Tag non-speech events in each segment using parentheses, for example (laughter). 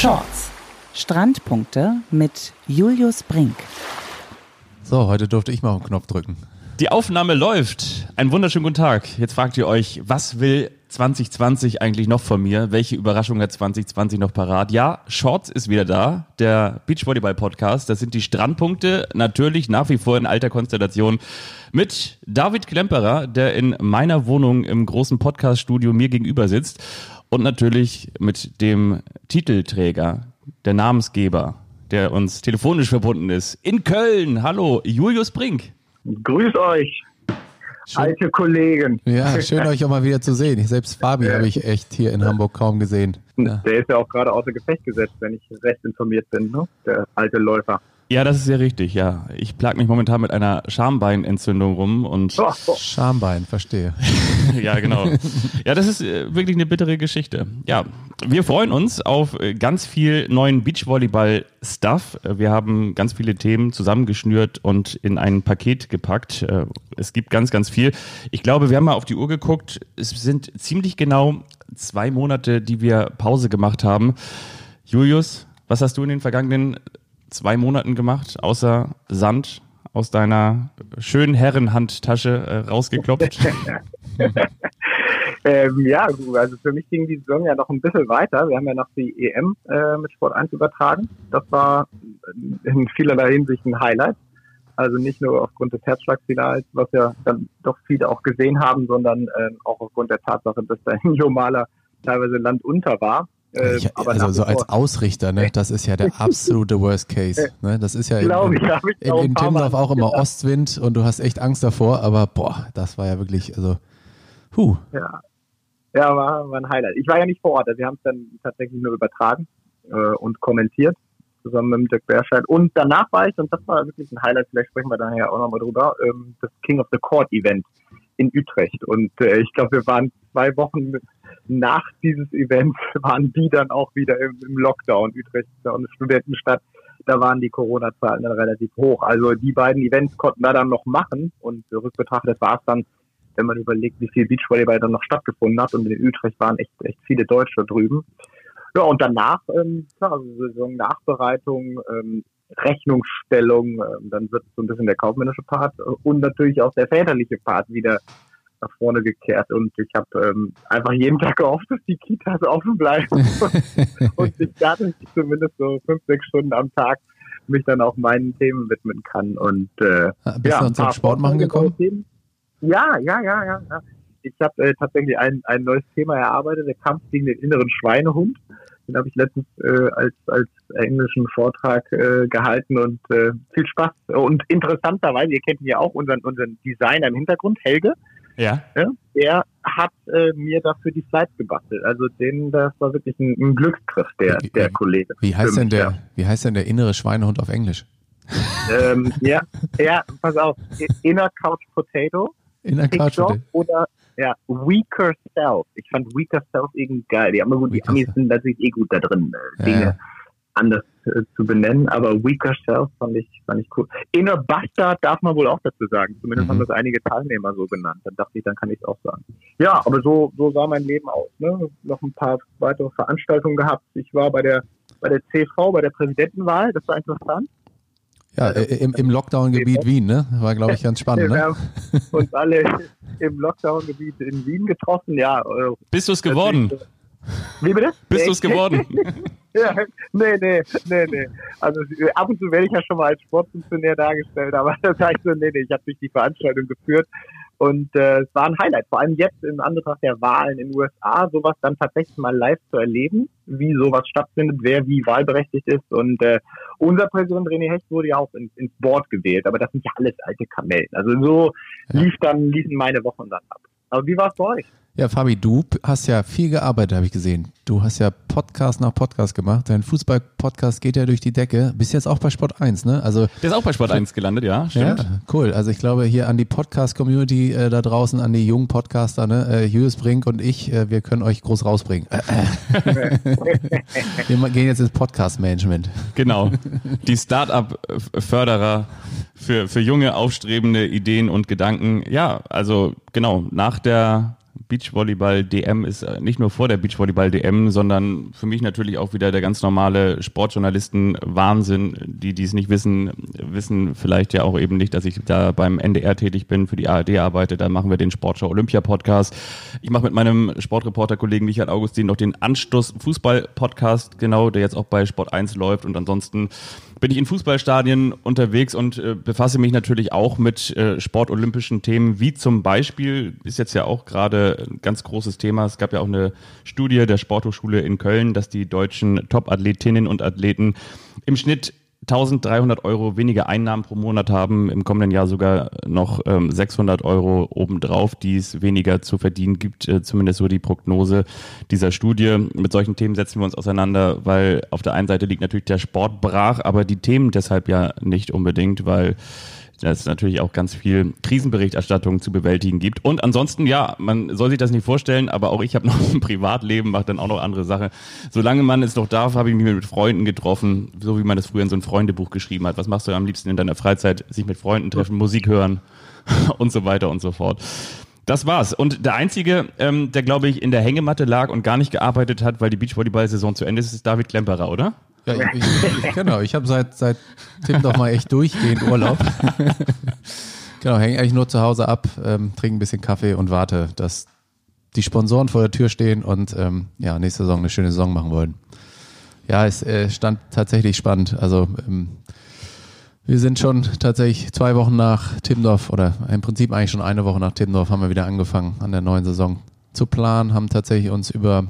Shorts. Strandpunkte mit Julius Brink. So, heute durfte ich mal auf den Knopf drücken. Die Aufnahme läuft. Einen wunderschönen guten Tag. Jetzt fragt ihr euch, was will 2020 eigentlich noch von mir? Welche Überraschung hat 2020 noch parat? Ja, Shorts ist wieder da, der Beachvolleyball-Podcast. Das sind die Strandpunkte, natürlich nach wie vor in alter Konstellation mit David Klemperer, der in meiner Wohnung im großen Podcast-Studio mir gegenüber sitzt und natürlich mit dem Titelträger, der Namensgeber, der uns telefonisch verbunden ist, in Köln. Hallo, Julius Brink. Grüß euch, schön. alte Kollegen. Ja, schön euch auch mal wieder zu sehen. Selbst Fabi ja. habe ich echt hier in Hamburg kaum gesehen. Ja. Der ist ja auch gerade außer Gefecht gesetzt, wenn ich recht informiert bin, ne? der alte Läufer. Ja, das ist sehr richtig, ja. Ich plag mich momentan mit einer Schambeinentzündung rum und. Oh, oh. Schambein, verstehe. (laughs) ja, genau. (laughs) Ja, das ist äh, wirklich eine bittere Geschichte. Ja, wir freuen uns auf äh, ganz viel neuen Beachvolleyball-Stuff. Äh, wir haben ganz viele Themen zusammengeschnürt und in ein Paket gepackt. Es gibt ganz, ganz viel. Ich glaube, wir haben mal auf die Uhr geguckt. Es sind ziemlich genau zwei Monate, die wir Pause gemacht haben. Julius, was hast du in den vergangenen zwei Monaten gemacht, außer Sand aus deiner schönen Herrenhandtasche äh, rausgeklopft? (laughs) ähm, ja, also für mich ging die Saison ja noch ein bisschen weiter. Wir haben ja noch die EM äh, mit Sport 1 übertragen. Das war in vielerlei Hinsicht ein Highlight. Also nicht nur aufgrund des Herzschlagfinals, was ja dann doch viele auch gesehen haben, sondern äh, auch aufgrund der Tatsache, dass da ein (laughs) Jomaler teilweise landunter war. Äh, ich, also so als Ausrichter, ne, das ist ja der (laughs) absolute Worst Case. Ne? Das ist ja in, in, in, in Timmendorf auch immer Ostwind und du hast echt Angst davor, aber boah, das war ja wirklich, also, huh. Ja, ja war, war ein Highlight. Ich war ja nicht vor Ort, also wir haben es dann tatsächlich nur übertragen äh, und kommentiert, zusammen mit Dirk Berscheid. Und danach war ich, und das war wirklich ein Highlight, vielleicht sprechen wir daher auch nochmal drüber, ähm, das King of the Court Event in Utrecht. Und äh, ich glaube, wir waren zwei Wochen nach dieses Events (laughs) waren die dann auch wieder im, im Lockdown. Utrecht ist ja auch eine Studentenstadt. Da waren die Corona-Zahlen dann relativ hoch. Also die beiden Events konnten wir dann noch machen und rückbetrachtet war es dann, wenn man überlegt, wie viel Beachvolleyball dann noch stattgefunden hat und in Utrecht waren echt, echt viele Deutsche drüben. Ja, und danach, ähm, klar, also Saison-Nachbereitung, ähm, Rechnungsstellung, ähm, dann wird so ein bisschen der kaufmännische Part und natürlich auch der väterliche Part wieder nach vorne gekehrt und ich habe ähm, einfach jeden Tag gehofft, dass die Kitas offen bleiben (laughs) und, ich dadurch zumindest so fünf, sechs Stunden am Tag mich dann auch meinen Themen widmen kann und äh, ah, Bist ja, du zum Sport machen gekommen? Ja, ja, ja, ja. ja. Ich habe äh, tatsächlich ein, ein neues Thema erarbeitet, der Kampf gegen den inneren Schweinehund. Den habe ich letztens äh, als, als englischen Vortrag äh, gehalten und äh, viel Spaß. Und interessanterweise, ihr kennt ja auch, unseren, unseren Designer im Hintergrund, Helge. Ja. ja der hat äh, mir dafür die Slides gebastelt. Also den, das war wirklich ein, ein Glücksgriff, der, wie, der Kollege. Wie heißt denn der, wie heißt denn der innere Schweinehund auf Englisch? ähm, ja, (laughs) ja, pass auf. Inner Couch Potato. Inner Couch Potato. Oder ja, Weaker Self. Ich fand Weaker Self irgendwie geil. Die, haben gut, die Amis sind natürlich eh gut da drin, äh, Dinge ja. anders äh, zu benennen, aber Weaker Self fand ich, fand ich cool. Inner Bastard darf man wohl auch dazu sagen. Zumindest mhm. haben das einige Teilnehmer so genannt. Dann dachte ich, dann kann ich es auch sagen. Ja, aber so, so sah mein Leben aus. Ne? Noch ein paar weitere Veranstaltungen gehabt. Ich war bei der, bei der CV, bei der Präsidentenwahl. Das war interessant. Ja, äh, im, im Lockdown-Gebiet Wien, ne? War, glaube ich, ganz (laughs) spannend, ne? Wir haben uns alle im Lockdown-Gebiet in Wien getroffen, ja. Äh, Bist du es geworden? Wie bitte? Bist du es geworden? (laughs) ja, nee, nee, nee, nee. Also ab und zu werde ich ja schon mal als Sportfunktionär dargestellt, aber (laughs) das heißt so, nee, nee, ich habe durch die Veranstaltung geführt und äh, es war ein Highlight, vor allem jetzt in Anbetracht der Wahlen in den USA, sowas dann tatsächlich mal live zu erleben, wie sowas stattfindet, wer wie wahlberechtigt ist. Und äh, unser Präsident René Hecht wurde ja auch ins, ins Board gewählt, aber das sind ja alles alte Kamellen. Also so lief dann, liefen meine Wochen dann ab. Aber wie war es bei euch? Ja, Fabi, du hast ja viel gearbeitet, habe ich gesehen. Du hast ja Podcast nach Podcast gemacht. Dein Fußball-Podcast geht ja durch die Decke. Bist jetzt auch bei Sport 1, ne? Also, Der ist auch bei Sport 1 gelandet, ja, stimmt. Ja, cool. Also ich glaube hier an die Podcast-Community äh, da draußen, an die jungen Podcaster, ne? Äh, Julius Brink und ich, äh, wir können euch groß rausbringen. (laughs) wir gehen jetzt ins Podcast-Management. Genau. Die Start-up-Förderer für, für junge, aufstrebende Ideen und Gedanken. Ja, also genau, nach der Beachvolleyball-DM ist äh, nicht nur vor der Beachvolleyball-DM, sondern für mich natürlich auch wieder der ganz normale Sportjournalisten-Wahnsinn. Die, die es nicht wissen, wissen vielleicht ja auch eben nicht, dass ich da beim NDR tätig bin, für die ARD arbeite. Da machen wir den Sportschau Olympia Podcast. Ich mache mit meinem Sportreporter-Kollegen Michael Augustin noch den Anstoß Fußball Podcast, genau, der jetzt auch bei Sport 1 läuft und ansonsten bin ich in Fußballstadien unterwegs und äh, befasse mich natürlich auch mit äh, sportolympischen Themen, wie zum Beispiel, ist jetzt ja auch gerade ein ganz großes Thema, es gab ja auch eine Studie der Sporthochschule in Köln, dass die deutschen Top-Athletinnen und Athleten im Schnitt 1300 Euro weniger Einnahmen pro Monat haben, im kommenden Jahr sogar noch ähm, 600 Euro obendrauf, die es weniger zu verdienen gibt, äh, zumindest so die Prognose dieser Studie. Mit solchen Themen setzen wir uns auseinander, weil auf der einen Seite liegt natürlich der Sport brach, aber die Themen deshalb ja nicht unbedingt, weil es natürlich auch ganz viel Krisenberichterstattung zu bewältigen gibt. Und ansonsten, ja, man soll sich das nicht vorstellen, aber auch ich habe noch (laughs) ein Privatleben, mache dann auch noch andere Sachen. Solange man es noch darf, habe ich mich mit Freunden getroffen, so wie man das früher in so ein Freundebuch geschrieben hat. Was machst du am liebsten in deiner Freizeit? Sich mit Freunden treffen, Musik hören (laughs) und so weiter und so fort. Das war's. Und der Einzige, ähm, der, glaube ich, in der Hängematte lag und gar nicht gearbeitet hat, weil die Beachvolleyball-Saison zu Ende ist, ist David Klemperer, oder? Ja, ich, ich, genau. Ich habe seit, seit Tim doch mal echt durchgehend Urlaub. (laughs) genau, hänge eigentlich nur zu Hause ab, ähm, trinke ein bisschen Kaffee und warte, dass die Sponsoren vor der Tür stehen und ähm, ja, nächste Saison eine schöne Saison machen wollen. Ja, es äh, stand tatsächlich spannend. Also ähm, wir sind schon tatsächlich zwei Wochen nach Timmendorf oder im Prinzip eigentlich schon eine Woche nach Timmendorf haben wir wieder angefangen an der neuen Saison zu planen, haben tatsächlich uns über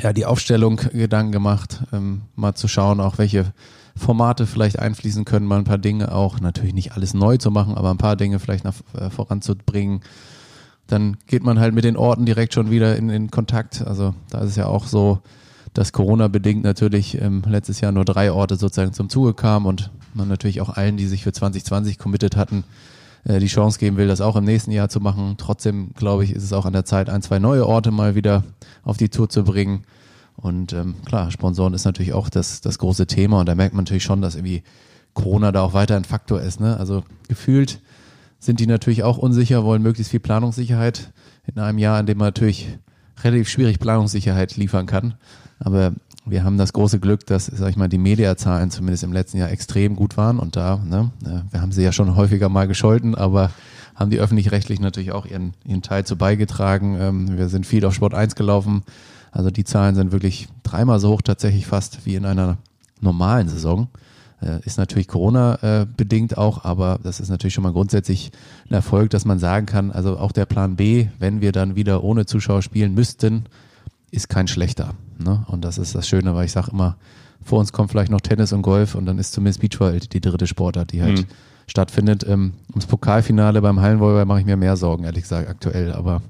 ja, die Aufstellung Gedanken gemacht, ähm, mal zu schauen, auch welche Formate vielleicht einfließen können, mal ein paar Dinge auch, natürlich nicht alles neu zu machen, aber ein paar Dinge vielleicht nach, äh, voranzubringen. Dann geht man halt mit den Orten direkt schon wieder in, in Kontakt. Also da ist es ja auch so, dass Corona-bedingt natürlich ähm, letztes Jahr nur drei Orte sozusagen zum Zuge kamen und man natürlich auch allen, die sich für 2020 committed hatten, äh, die Chance geben will, das auch im nächsten Jahr zu machen. Trotzdem, glaube ich, ist es auch an der Zeit, ein, zwei neue Orte mal wieder auf die Tour zu bringen. Und ähm, klar, Sponsoren ist natürlich auch das, das große Thema und da merkt man natürlich schon, dass irgendwie Corona da auch weiter ein Faktor ist. Ne? Also gefühlt sind die natürlich auch unsicher, wollen möglichst viel Planungssicherheit in einem Jahr, in dem man natürlich relativ schwierig Planungssicherheit liefern kann. Aber wir haben das große Glück, dass, sag ich mal, die Mediazahlen zumindest im letzten Jahr extrem gut waren und da, ne, wir haben sie ja schon häufiger mal gescholten, aber haben die öffentlich-rechtlich natürlich auch ihren, ihren Teil zu beigetragen. Ähm, wir sind viel auf Sport 1 gelaufen. Also die Zahlen sind wirklich dreimal so hoch tatsächlich fast wie in einer normalen Saison. Äh, ist natürlich Corona äh, bedingt auch, aber das ist natürlich schon mal grundsätzlich ein Erfolg, dass man sagen kann, also auch der Plan B, wenn wir dann wieder ohne Zuschauer spielen müssten, ist kein schlechter. Ne? Und das ist das Schöne, weil ich sage immer, vor uns kommt vielleicht noch Tennis und Golf und dann ist zumindest Beachvolleyball die dritte Sportart, die halt mhm. stattfindet. Ähm, ums Pokalfinale beim Hallenvolleyball mache ich mir mehr Sorgen, ehrlich gesagt, aktuell. Aber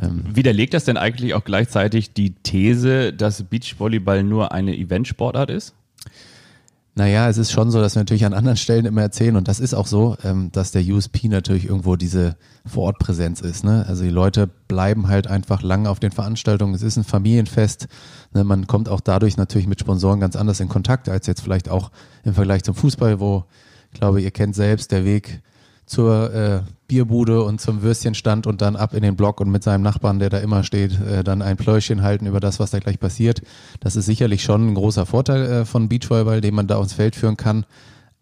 ähm, Widerlegt das denn eigentlich auch gleichzeitig die These, dass Beachvolleyball nur eine Eventsportart ist? Naja, es ist schon so, dass wir natürlich an anderen Stellen immer erzählen, und das ist auch so, ähm, dass der USP natürlich irgendwo diese Vorortpräsenz ist. Ne? Also die Leute bleiben halt einfach lange auf den Veranstaltungen. Es ist ein Familienfest. Ne? Man kommt auch dadurch natürlich mit Sponsoren ganz anders in Kontakt, als jetzt vielleicht auch im Vergleich zum Fußball, wo, ich glaube, ihr kennt selbst, der Weg zur äh, Bierbude und zum Würstchenstand und dann ab in den Block und mit seinem Nachbarn, der da immer steht, äh, dann ein Pläuschen halten über das, was da gleich passiert. Das ist sicherlich schon ein großer Vorteil äh, von Beachvolleyball, den man da aufs Feld führen kann.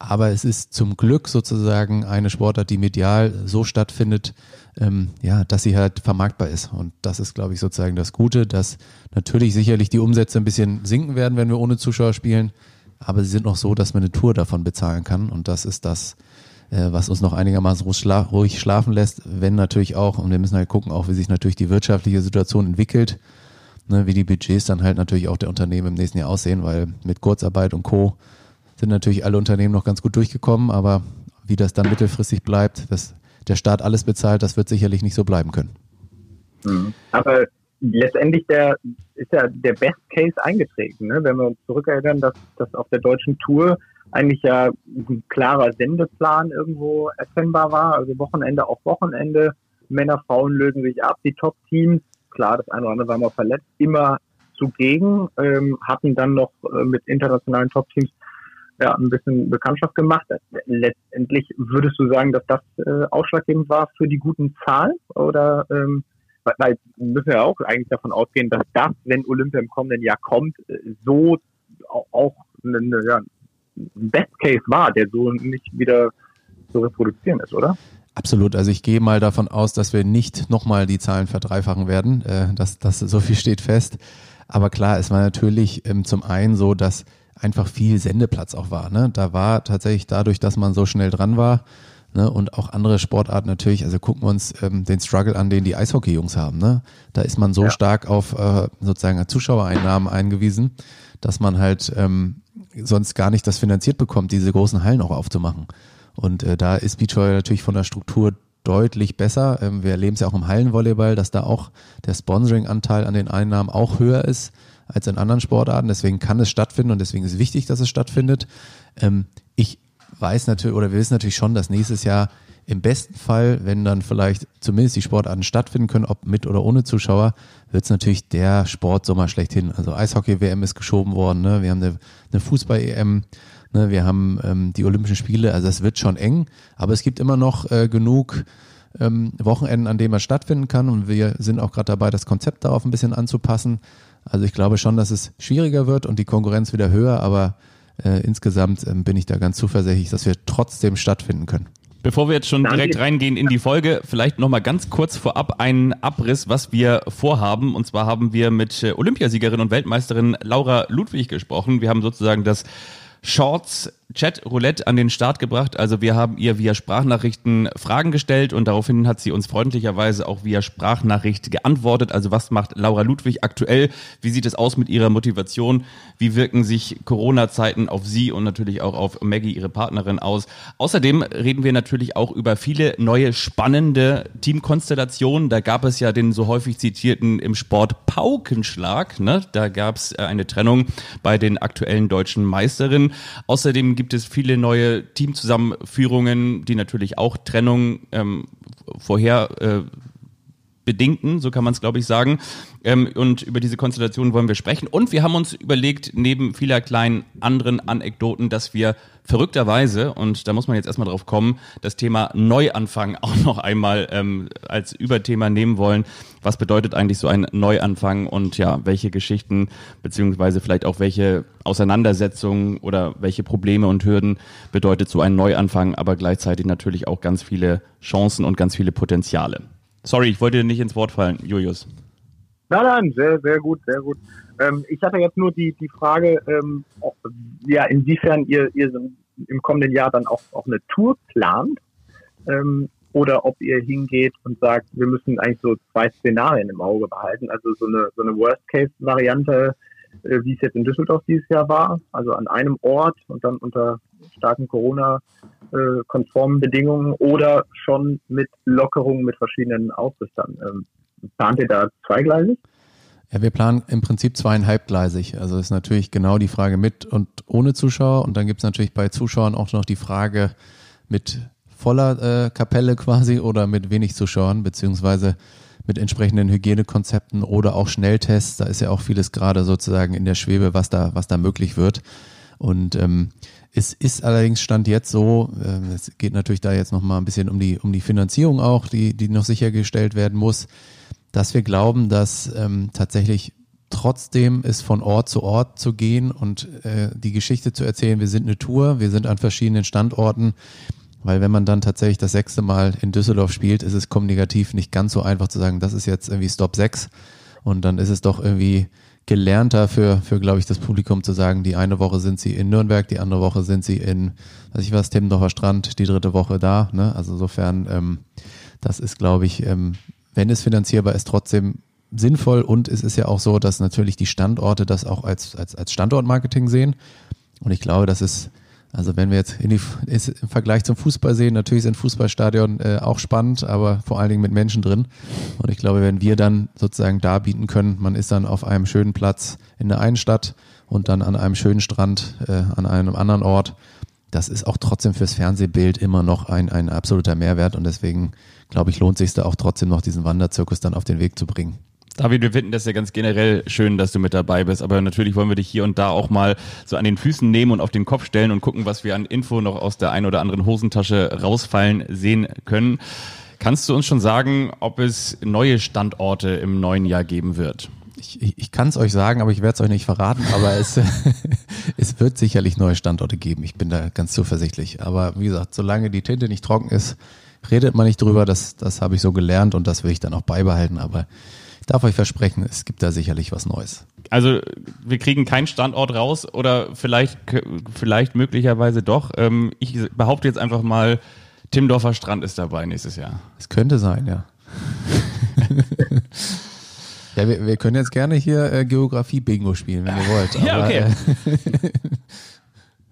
Aber es ist zum Glück sozusagen eine Sportart, die medial so stattfindet, ähm, ja, dass sie halt vermarktbar ist. Und das ist, glaube ich, sozusagen das Gute, dass natürlich sicherlich die Umsätze ein bisschen sinken werden, wenn wir ohne Zuschauer spielen. Aber sie sind noch so, dass man eine Tour davon bezahlen kann. Und das ist das, äh, was uns noch einigermaßen ruhig schlafen lässt, wenn natürlich auch, und wir müssen halt gucken, auch wie sich natürlich die wirtschaftliche Situation entwickelt, ne, wie die Budgets dann halt natürlich auch der Unternehmen im nächsten Jahr aussehen, weil mit Kurzarbeit und Co. sind natürlich alle Unternehmen noch ganz gut durchgekommen, aber wie das dann mittelfristig bleibt, dass der Staat alles bezahlt, das wird sicherlich nicht so bleiben können. Mhm. Aber letztendlich der, ist ja der Best Case eingetreten, ne? wenn wir uns zurückerinnern, dass, dass auf der deutschen Tour eigentlich ja ein klarer Sendeplan irgendwo erkennbar war. Also Wochenende auf Wochenende. Männer, Frauen lösen sich ab. Die Top-Teams, klar, das eine oder andere war mal verletzt, immer zugegen, ähm, hatten dann noch äh, mit internationalen Top-Teams ja, ein bisschen Bekanntschaft gemacht. Letztendlich würdest du sagen, dass das äh, ausschlaggebend war für die guten Zahlen? Oder ähm, weil wir müssen ja auch eigentlich davon ausgehen, dass das, wenn Olympia im kommenden Jahr kommt, so auch eine, ja, Best Case war, der so nicht wieder zu reproduzieren ist, oder? Absolut. Also ich gehe mal davon aus, dass wir nicht nochmal die Zahlen verdreifachen werden. Äh, das, das, so viel steht fest. Aber klar, es war natürlich ähm, zum einen so, dass einfach viel Sendeplatz auch war. Ne? Da war tatsächlich dadurch, dass man so schnell dran war, Ne, und auch andere Sportarten natürlich, also gucken wir uns ähm, den Struggle an, den die Eishockey-Jungs haben. Ne? Da ist man so ja. stark auf äh, sozusagen Zuschauereinnahmen eingewiesen, dass man halt ähm, sonst gar nicht das finanziert bekommt, diese großen Hallen auch aufzumachen. Und äh, da ist Beachvolleyball natürlich von der Struktur deutlich besser. Ähm, wir erleben es ja auch im Hallenvolleyball, dass da auch der Sponsoring-Anteil an den Einnahmen auch höher ist als in anderen Sportarten. Deswegen kann es stattfinden und deswegen ist wichtig, dass es stattfindet. Ähm, ich weiß natürlich, oder wir wissen natürlich schon, dass nächstes Jahr im besten Fall, wenn dann vielleicht zumindest die Sportarten stattfinden können, ob mit oder ohne Zuschauer, wird es natürlich der Sportsommer schlechthin. Also Eishockey-WM ist geschoben worden, ne? wir haben eine, eine Fußball-EM, ne? wir haben ähm, die Olympischen Spiele, also es wird schon eng, aber es gibt immer noch äh, genug ähm, Wochenenden, an denen man stattfinden kann und wir sind auch gerade dabei, das Konzept darauf ein bisschen anzupassen. Also ich glaube schon, dass es schwieriger wird und die Konkurrenz wieder höher, aber äh, insgesamt äh, bin ich da ganz zuversichtlich, dass wir trotzdem stattfinden können. Bevor wir jetzt schon direkt reingehen in die Folge, vielleicht nochmal ganz kurz vorab einen Abriss, was wir vorhaben. Und zwar haben wir mit äh, Olympiasiegerin und Weltmeisterin Laura Ludwig gesprochen. Wir haben sozusagen das Shorts Chat Roulette an den Start gebracht. Also wir haben ihr via Sprachnachrichten Fragen gestellt und daraufhin hat sie uns freundlicherweise auch via Sprachnachricht geantwortet. Also was macht Laura Ludwig aktuell? Wie sieht es aus mit ihrer Motivation? Wie wirken sich Corona-Zeiten auf sie und natürlich auch auf Maggie, ihre Partnerin, aus? Außerdem reden wir natürlich auch über viele neue spannende Teamkonstellationen. Da gab es ja den so häufig zitierten im Sport Paukenschlag. Ne? Da gab es äh, eine Trennung bei den aktuellen deutschen Meisterinnen. Außerdem gibt es viele neue Teamzusammenführungen, die natürlich auch Trennung ähm, vorher äh, bedingten, so kann man es glaube ich sagen. Ähm, und über diese Konstellation wollen wir sprechen. Und wir haben uns überlegt, neben vieler kleinen anderen Anekdoten, dass wir verrückterweise, und da muss man jetzt erstmal drauf kommen, das Thema Neuanfang auch noch einmal ähm, als Überthema nehmen wollen. Was bedeutet eigentlich so ein Neuanfang und ja, welche Geschichten beziehungsweise vielleicht auch welche Auseinandersetzungen oder welche Probleme und Hürden bedeutet so ein Neuanfang, aber gleichzeitig natürlich auch ganz viele Chancen und ganz viele Potenziale. Sorry, ich wollte dir nicht ins Wort fallen, Julius. Nein, nein, sehr, sehr gut, sehr gut. Ähm, ich hatte jetzt nur die, die Frage, ähm, ja, inwiefern ihr, ihr im kommenden Jahr dann auch, auch eine Tour plant ähm, oder ob ihr hingeht und sagt, wir müssen eigentlich so zwei Szenarien im Auge behalten. Also so eine, so eine Worst-Case-Variante, äh, wie es jetzt in Düsseldorf dieses Jahr war, also an einem Ort und dann unter starken Corona-konformen Bedingungen oder schon mit Lockerungen mit verschiedenen Ausrüstern. Ähm, Plant ihr da zweigleisig? Ja, wir planen im Prinzip zweieinhalbgleisig. Also ist natürlich genau die Frage mit und ohne Zuschauer. Und dann gibt es natürlich bei Zuschauern auch noch die Frage mit voller äh, Kapelle quasi oder mit wenig Zuschauern, beziehungsweise mit entsprechenden Hygienekonzepten oder auch Schnelltests. Da ist ja auch vieles gerade sozusagen in der Schwebe, was da, was da möglich wird. Und ähm, es ist allerdings Stand jetzt so, äh, es geht natürlich da jetzt nochmal ein bisschen um die, um die Finanzierung auch, die, die noch sichergestellt werden muss dass wir glauben, dass ähm, tatsächlich trotzdem ist von Ort zu Ort zu gehen und äh, die Geschichte zu erzählen, wir sind eine Tour, wir sind an verschiedenen Standorten, weil wenn man dann tatsächlich das sechste Mal in Düsseldorf spielt, ist es kommunikativ nicht ganz so einfach zu sagen, das ist jetzt irgendwie Stop 6 und dann ist es doch irgendwie gelernter für, für glaube ich, das Publikum zu sagen, die eine Woche sind sie in Nürnberg, die andere Woche sind sie in, weiß ich was, Timmendorfer Strand, die dritte Woche da. Ne? Also insofern, ähm, das ist, glaube ich, ähm, wenn es finanzierbar ist, trotzdem sinnvoll. Und es ist ja auch so, dass natürlich die Standorte das auch als, als, als Standortmarketing sehen. Und ich glaube, das ist, also wenn wir jetzt in die, im Vergleich zum Fußball sehen, natürlich sind Fußballstadion äh, auch spannend, aber vor allen Dingen mit Menschen drin. Und ich glaube, wenn wir dann sozusagen da bieten können, man ist dann auf einem schönen Platz in der einen Stadt und dann an einem schönen Strand äh, an einem anderen Ort, das ist auch trotzdem fürs Fernsehbild immer noch ein, ein absoluter Mehrwert und deswegen glaube ich, lohnt sich da auch trotzdem noch diesen Wanderzirkus dann auf den Weg zu bringen. David, wir finden das ja ganz generell schön, dass du mit dabei bist, aber natürlich wollen wir dich hier und da auch mal so an den Füßen nehmen und auf den Kopf stellen und gucken, was wir an Info noch aus der ein oder anderen Hosentasche rausfallen sehen können. Kannst du uns schon sagen, ob es neue Standorte im neuen Jahr geben wird? Ich, ich, ich kann es euch sagen, aber ich werde es euch nicht verraten. Aber es, (laughs) es wird sicherlich neue Standorte geben. Ich bin da ganz zuversichtlich. Aber wie gesagt, solange die Tinte nicht trocken ist, redet man nicht drüber. Das, das habe ich so gelernt und das will ich dann auch beibehalten. Aber darf euch versprechen, es gibt da sicherlich was Neues. Also wir kriegen keinen Standort raus oder vielleicht, vielleicht möglicherweise doch. Ähm, ich behaupte jetzt einfach mal, Timdorfer Strand ist dabei nächstes Jahr. Es könnte sein, ja. (laughs) ja, wir, wir, können jetzt gerne hier äh, Geografie-Bingo spielen, wenn ihr wollt. Aber, ja, okay. Äh,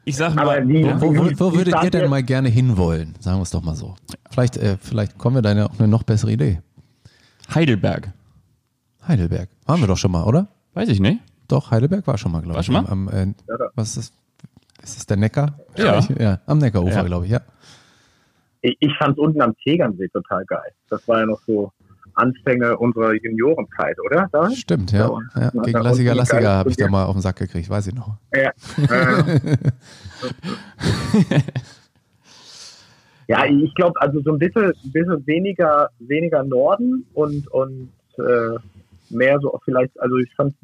ich sag mal, wie, wo, wo, wo würdet ihr denn mal gerne hinwollen? Sagen wir es doch mal so. Vielleicht, äh, vielleicht kommen wir da auf eine noch bessere Idee. Heidelberg. Heidelberg. Waren wir doch schon mal, oder? Weiß ich nicht. Doch, Heidelberg war schon mal, glaube ich. War schon mal? Am, am, äh, was ist das? Ist das der Neckar? Ja. ja am Neckarufer, ja. glaube ich, ja. Ich, ich fand es unten am Tegernsee total geil. Das war ja noch so Anfänge unserer Juniorenzeit, oder? Da? Stimmt, ja. ja. ja. Gegen Lassiger Lassiger habe ich da mal auf den Sack gekriegt, weiß ich noch. Ja. (laughs) ja, ich glaube, also so ein bisschen, bisschen weniger, weniger Norden und, und äh, mehr so vielleicht, also ich fand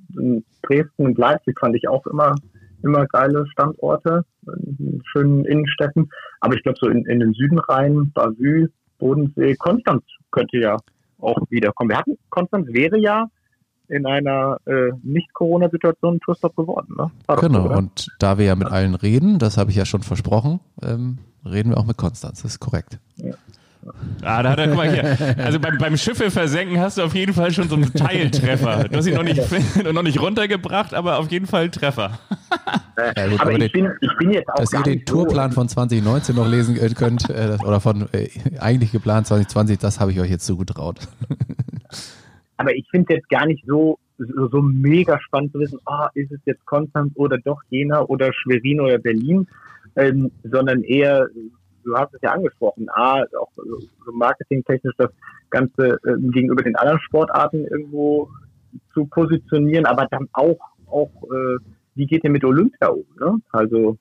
Dresden und Leipzig fand ich auch immer, immer geile Standorte, in schönen Innenstädten. Aber ich glaube so in, in den Süden rein, Bavü, Bodensee, Konstanz könnte ja auch wiederkommen. Wir hatten, Konstanz wäre ja in einer äh, Nicht-Corona-Situation ein Tourstop geworden. Ne? Genau, so, und da wir ja mit allen reden, das habe ich ja schon versprochen, ähm, reden wir auch mit Konstanz, das ist korrekt. Ja. Ah, da hat er, guck mal hier. Also beim, beim Schiffe versenken hast du auf jeden Fall schon so einen Teiltreffer. Du hast ihn noch nicht, (laughs) noch nicht runtergebracht, aber auf jeden Fall einen Treffer. Ja, gut, aber, aber ich, den, bin, ich bin jetzt auch Dass ihr den Tourplan so von 2019 noch lesen könnt, äh, oder von äh, eigentlich geplant 2020, das habe ich euch jetzt zugetraut. (laughs) Aber ich finde es jetzt gar nicht so, so, so, mega spannend zu wissen, ah, ist es jetzt Konstanz oder doch Jena oder Schwerin oder Berlin, ähm, sondern eher du hast es ja angesprochen, A, auch so marketingtechnisch das Ganze äh, gegenüber den anderen Sportarten irgendwo zu positionieren, aber dann auch, auch äh, wie geht ihr mit Olympia um? Ne? Also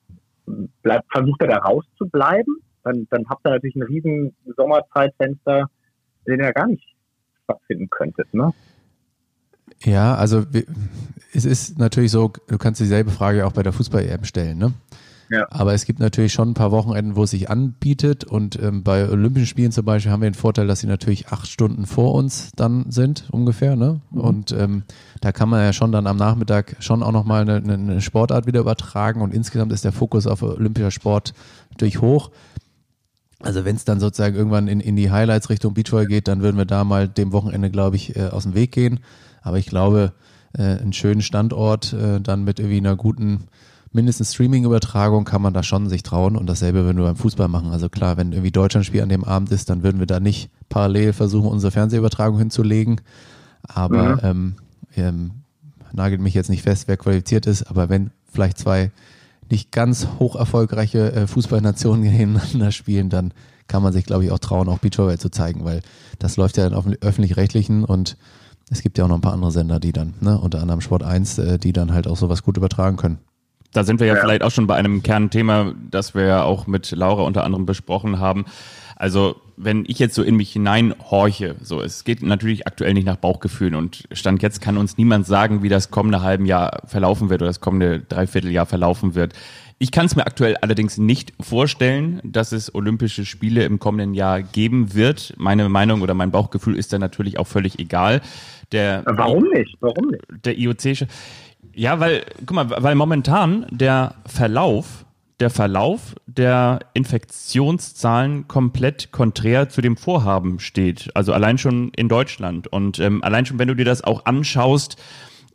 bleibt, versucht er da rauszubleiben, dann, dann habt ihr natürlich ein riesen Sommerzeitfenster, den ihr gar nicht stattfinden könntet. Ne? Ja, also es ist natürlich so, du kannst dieselbe Frage auch bei der Fußball-EM stellen. Ne? Ja. Aber es gibt natürlich schon ein paar Wochenenden, wo es sich anbietet. Und ähm, bei Olympischen Spielen zum Beispiel haben wir den Vorteil, dass sie natürlich acht Stunden vor uns dann sind, ungefähr. Ne? Mhm. Und ähm, da kann man ja schon dann am Nachmittag schon auch nochmal eine, eine Sportart wieder übertragen. Und insgesamt ist der Fokus auf olympischer Sport natürlich hoch. Also wenn es dann sozusagen irgendwann in, in die Highlights Richtung Beachvolley geht, dann würden wir da mal dem Wochenende, glaube ich, äh, aus dem Weg gehen. Aber ich glaube, äh, einen schönen Standort, äh, dann mit irgendwie einer guten mindestens Streaming-Übertragung kann man da schon sich trauen und dasselbe würden wir beim Fußball machen. Also klar, wenn irgendwie Deutschlandspiel an dem Abend ist, dann würden wir da nicht parallel versuchen, unsere Fernsehübertragung hinzulegen. Aber mhm. ähm, ähm, nagelt mich jetzt nicht fest, wer qualifiziert ist, aber wenn vielleicht zwei nicht ganz hoch erfolgreiche äh, Fußballnationen (laughs) gegeneinander spielen, dann kann man sich, glaube ich, auch trauen, auch Beachvolleyball zu zeigen, weil das läuft ja dann auf öffentlich-rechtlichen und es gibt ja auch noch ein paar andere Sender, die dann, ne, unter anderem Sport 1, äh, die dann halt auch sowas gut übertragen können da sind wir ja, ja, vielleicht auch schon bei einem Kernthema, das wir ja auch mit Laura unter anderem besprochen haben. Also wenn ich jetzt so in mich hineinhorche, so es geht natürlich aktuell nicht nach Bauchgefühlen und Stand jetzt kann uns niemand sagen, wie das kommende halben Jahr verlaufen wird oder das kommende Dreivierteljahr verlaufen wird. Ich kann es mir aktuell allerdings nicht vorstellen, dass es Olympische Spiele im kommenden Jahr geben wird. Meine Meinung oder mein Bauchgefühl ist da natürlich auch völlig egal. Der, Warum nicht? Warum nicht? Der IOC. Ja, weil, guck mal, weil momentan der Verlauf, der Verlauf der Infektionszahlen komplett konträr zu dem Vorhaben steht. Also allein schon in Deutschland. Und ähm, allein schon, wenn du dir das auch anschaust,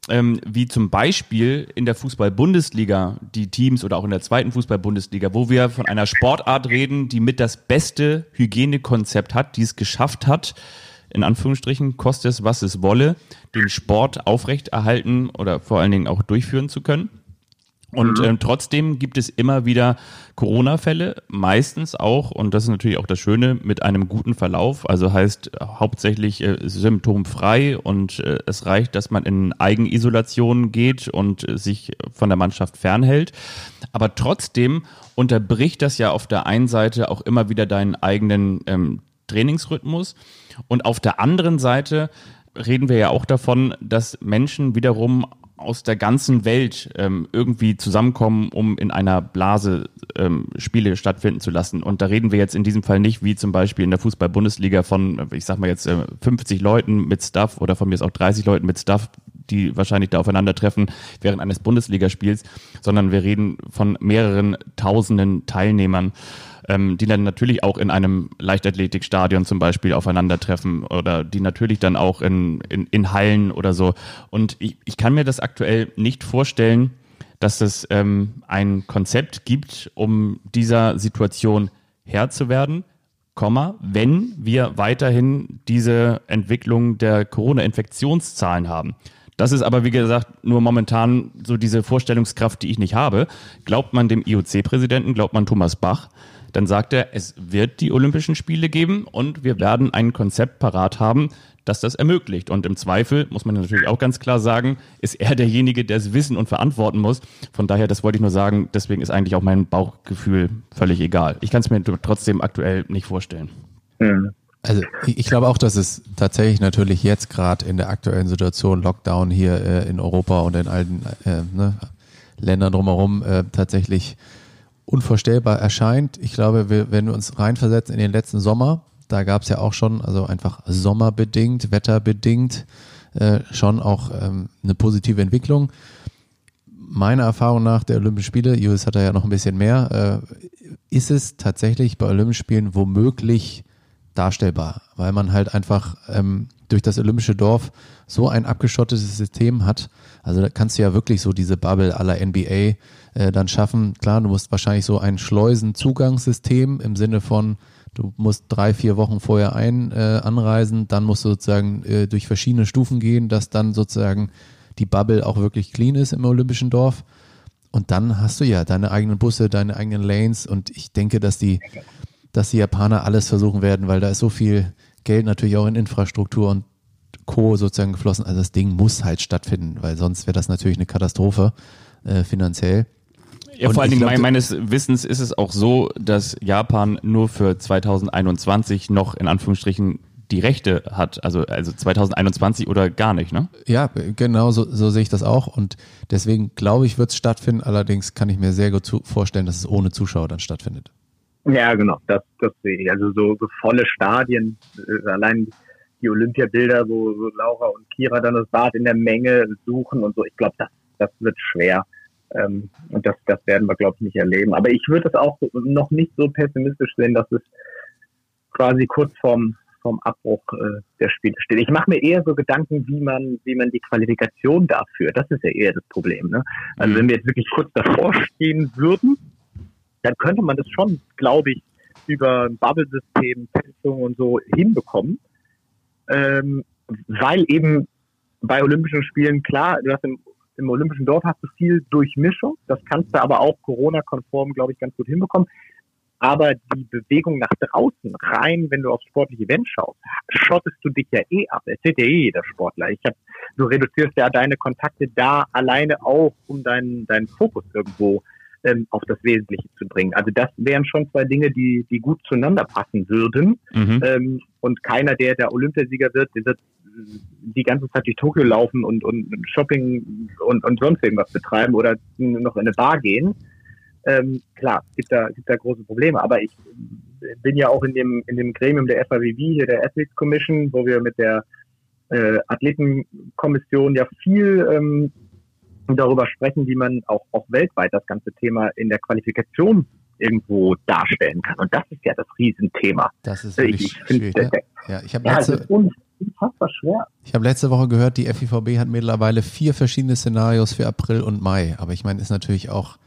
ähm, wie zum Beispiel in der Fußball-Bundesliga die Teams oder auch in der zweiten Fußball-Bundesliga, wo wir von einer Sportart reden, die mit das beste Hygienekonzept hat, die es geschafft hat, in Anführungsstrichen, koste es, was es wolle, den Sport aufrechterhalten oder vor allen Dingen auch durchführen zu können. Und mhm. ähm, trotzdem gibt es immer wieder Corona-Fälle, meistens auch, und das ist natürlich auch das Schöne, mit einem guten Verlauf. Also heißt äh, hauptsächlich äh, symptomfrei und äh, es reicht, dass man in Eigenisolation geht und äh, sich von der Mannschaft fernhält. Aber trotzdem unterbricht das ja auf der einen Seite auch immer wieder deinen eigenen ähm, Trainingsrhythmus. Und auf der anderen Seite reden wir ja auch davon, dass Menschen wiederum aus der ganzen Welt ähm, irgendwie zusammenkommen, um in einer Blase ähm, Spiele stattfinden zu lassen. Und da reden wir jetzt in diesem Fall nicht wie zum Beispiel in der Fußball-Bundesliga von, ich sag mal jetzt, äh, 50 Leuten mit Stuff oder von mir ist auch 30 Leuten mit Stuff, die wahrscheinlich da aufeinandertreffen während eines Bundesligaspiels, sondern wir reden von mehreren tausenden Teilnehmern ähm, die dann natürlich auch in einem Leichtathletikstadion zum Beispiel aufeinandertreffen oder die natürlich dann auch in, in, in Hallen oder so. Und ich, ich kann mir das aktuell nicht vorstellen, dass es ähm, ein Konzept gibt, um dieser Situation Herr zu werden. Komma, wenn wir weiterhin diese Entwicklung der Corona-Infektionszahlen haben. Das ist aber, wie gesagt, nur momentan so diese Vorstellungskraft, die ich nicht habe. Glaubt man dem IOC-Präsidenten, glaubt man Thomas Bach, dann sagt er, es wird die Olympischen Spiele geben und wir werden ein Konzept parat haben, das das ermöglicht. Und im Zweifel, muss man natürlich auch ganz klar sagen, ist er derjenige, der es wissen und verantworten muss. Von daher, das wollte ich nur sagen, deswegen ist eigentlich auch mein Bauchgefühl völlig egal. Ich kann es mir trotzdem aktuell nicht vorstellen. Mhm. Also ich glaube auch, dass es tatsächlich natürlich jetzt gerade in der aktuellen Situation, Lockdown hier äh, in Europa und in allen äh, ne, Ländern drumherum, äh, tatsächlich unvorstellbar erscheint. Ich glaube, wir, wenn wir uns reinversetzen in den letzten Sommer, da gab es ja auch schon, also einfach sommerbedingt, wetterbedingt, äh, schon auch ähm, eine positive Entwicklung. Meiner Erfahrung nach der Olympischen Spiele, Julius hat da ja noch ein bisschen mehr, äh, ist es tatsächlich bei Olympischen Spielen womöglich darstellbar, weil man halt einfach ähm, durch das Olympische Dorf so ein abgeschottetes System hat. Also da kannst du ja wirklich so diese Bubble aller NBA äh, dann schaffen. Klar, du musst wahrscheinlich so ein Schleusenzugangssystem im Sinne von, du musst drei, vier Wochen vorher ein äh, anreisen, dann musst du sozusagen äh, durch verschiedene Stufen gehen, dass dann sozusagen die Bubble auch wirklich clean ist im Olympischen Dorf. Und dann hast du ja deine eigenen Busse, deine eigenen Lanes und ich denke, dass die, dass die Japaner alles versuchen werden, weil da ist so viel Geld natürlich auch in Infrastruktur und Co. sozusagen geflossen. Also das Ding muss halt stattfinden, weil sonst wäre das natürlich eine Katastrophe äh, finanziell. Ja, vor allen Dingen glaub, meines Wissens ist es auch so, dass Japan nur für 2021 noch in Anführungsstrichen die Rechte hat, also, also 2021 oder gar nicht, ne? Ja, genau, so, so sehe ich das auch. Und deswegen glaube ich, wird es stattfinden. Allerdings kann ich mir sehr gut vorstellen, dass es ohne Zuschauer dann stattfindet. Ja, genau, das, das sehe ich. Also so, so volle Stadien, äh, allein die Olympiabilder, wo so Laura und Kira dann das Bad in der Menge suchen und so. Ich glaube, das, das wird schwer. Ähm, und das, das werden wir, glaube ich, nicht erleben. Aber ich würde es auch noch nicht so pessimistisch sehen, dass es quasi kurz vorm, vorm Abbruch äh, der Spiele steht. Ich mache mir eher so Gedanken, wie man, wie man die Qualifikation dafür, das ist ja eher das Problem. Ne? Also wenn wir jetzt wirklich kurz davor stehen würden, dann könnte man das schon, glaube ich, über ein Bubble-System, Testung und so hinbekommen. Ähm, weil eben bei Olympischen Spielen, klar, du hast im im Olympischen Dorf hast du viel Durchmischung. Das kannst du aber auch Corona-konform, glaube ich, ganz gut hinbekommen. Aber die Bewegung nach draußen, rein, wenn du aufs sportliche Event schaust, schottest du dich ja eh ab. Es ja eh jeder Sportler. Ich hab, du reduzierst ja deine Kontakte da alleine auch, um deinen, deinen Fokus irgendwo ähm, auf das Wesentliche zu bringen. Also das wären schon zwei Dinge, die, die gut zueinander passen würden. Mhm. Ähm, und keiner, der der Olympiasieger wird, der wird die ganze Zeit durch Tokio laufen und, und Shopping und, und sonst irgendwas betreiben oder noch in eine Bar gehen. Ähm, klar, gibt da, gibt da große Probleme. Aber ich bin ja auch in dem, in dem Gremium der FAWV, hier der Athletes Commission, wo wir mit der äh, Athletenkommission ja viel ähm, darüber sprechen, wie man auch, auch weltweit das ganze Thema in der Qualifikation irgendwo darstellen kann. Und das ist ja das Riesenthema. Das ist wirklich ich, ich schwierig. Ne? ja, ich habe ja, letzte. Ich habe letzte Woche gehört, die FIVB hat mittlerweile vier verschiedene Szenarios für April und Mai. Aber ich meine, ist natürlich auch,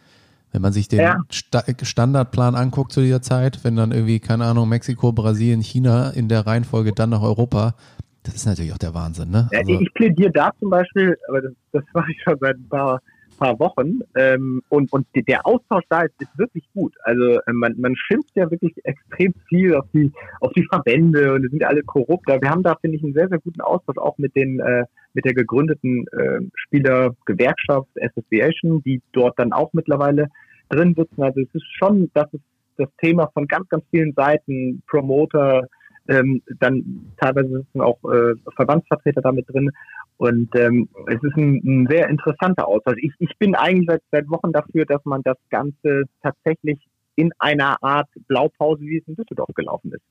wenn man sich den ja. Sta Standardplan anguckt zu dieser Zeit, wenn dann irgendwie, keine Ahnung, Mexiko, Brasilien, China in der Reihenfolge dann nach Europa, das ist natürlich auch der Wahnsinn, ne? Also, ich plädiere da zum Beispiel, aber das, das mache ich schon seit ein paar paar Wochen. Ähm, und, und der Austausch da ist, ist wirklich gut. Also äh, man, man schimpft ja wirklich extrem viel auf die, auf die Verbände und die sind alle korrupt. Wir haben da, finde ich, einen sehr, sehr guten Austausch auch mit den äh, mit der gegründeten äh, Spielergewerkschaft Association, die dort dann auch mittlerweile drin sitzen. Also es ist schon, das ist das Thema von ganz, ganz vielen Seiten, Promoter, Ähm, dann teilweise sitzen auch äh, Verbandsvertreter damit drin. Und ähm, es ist ein, ein sehr interessanter Austausch. Ich, ich bin eigentlich seit, seit Wochen dafür, dass man das Ganze tatsächlich in einer Art Blaupause, wie es in Düsseldorf gelaufen ist.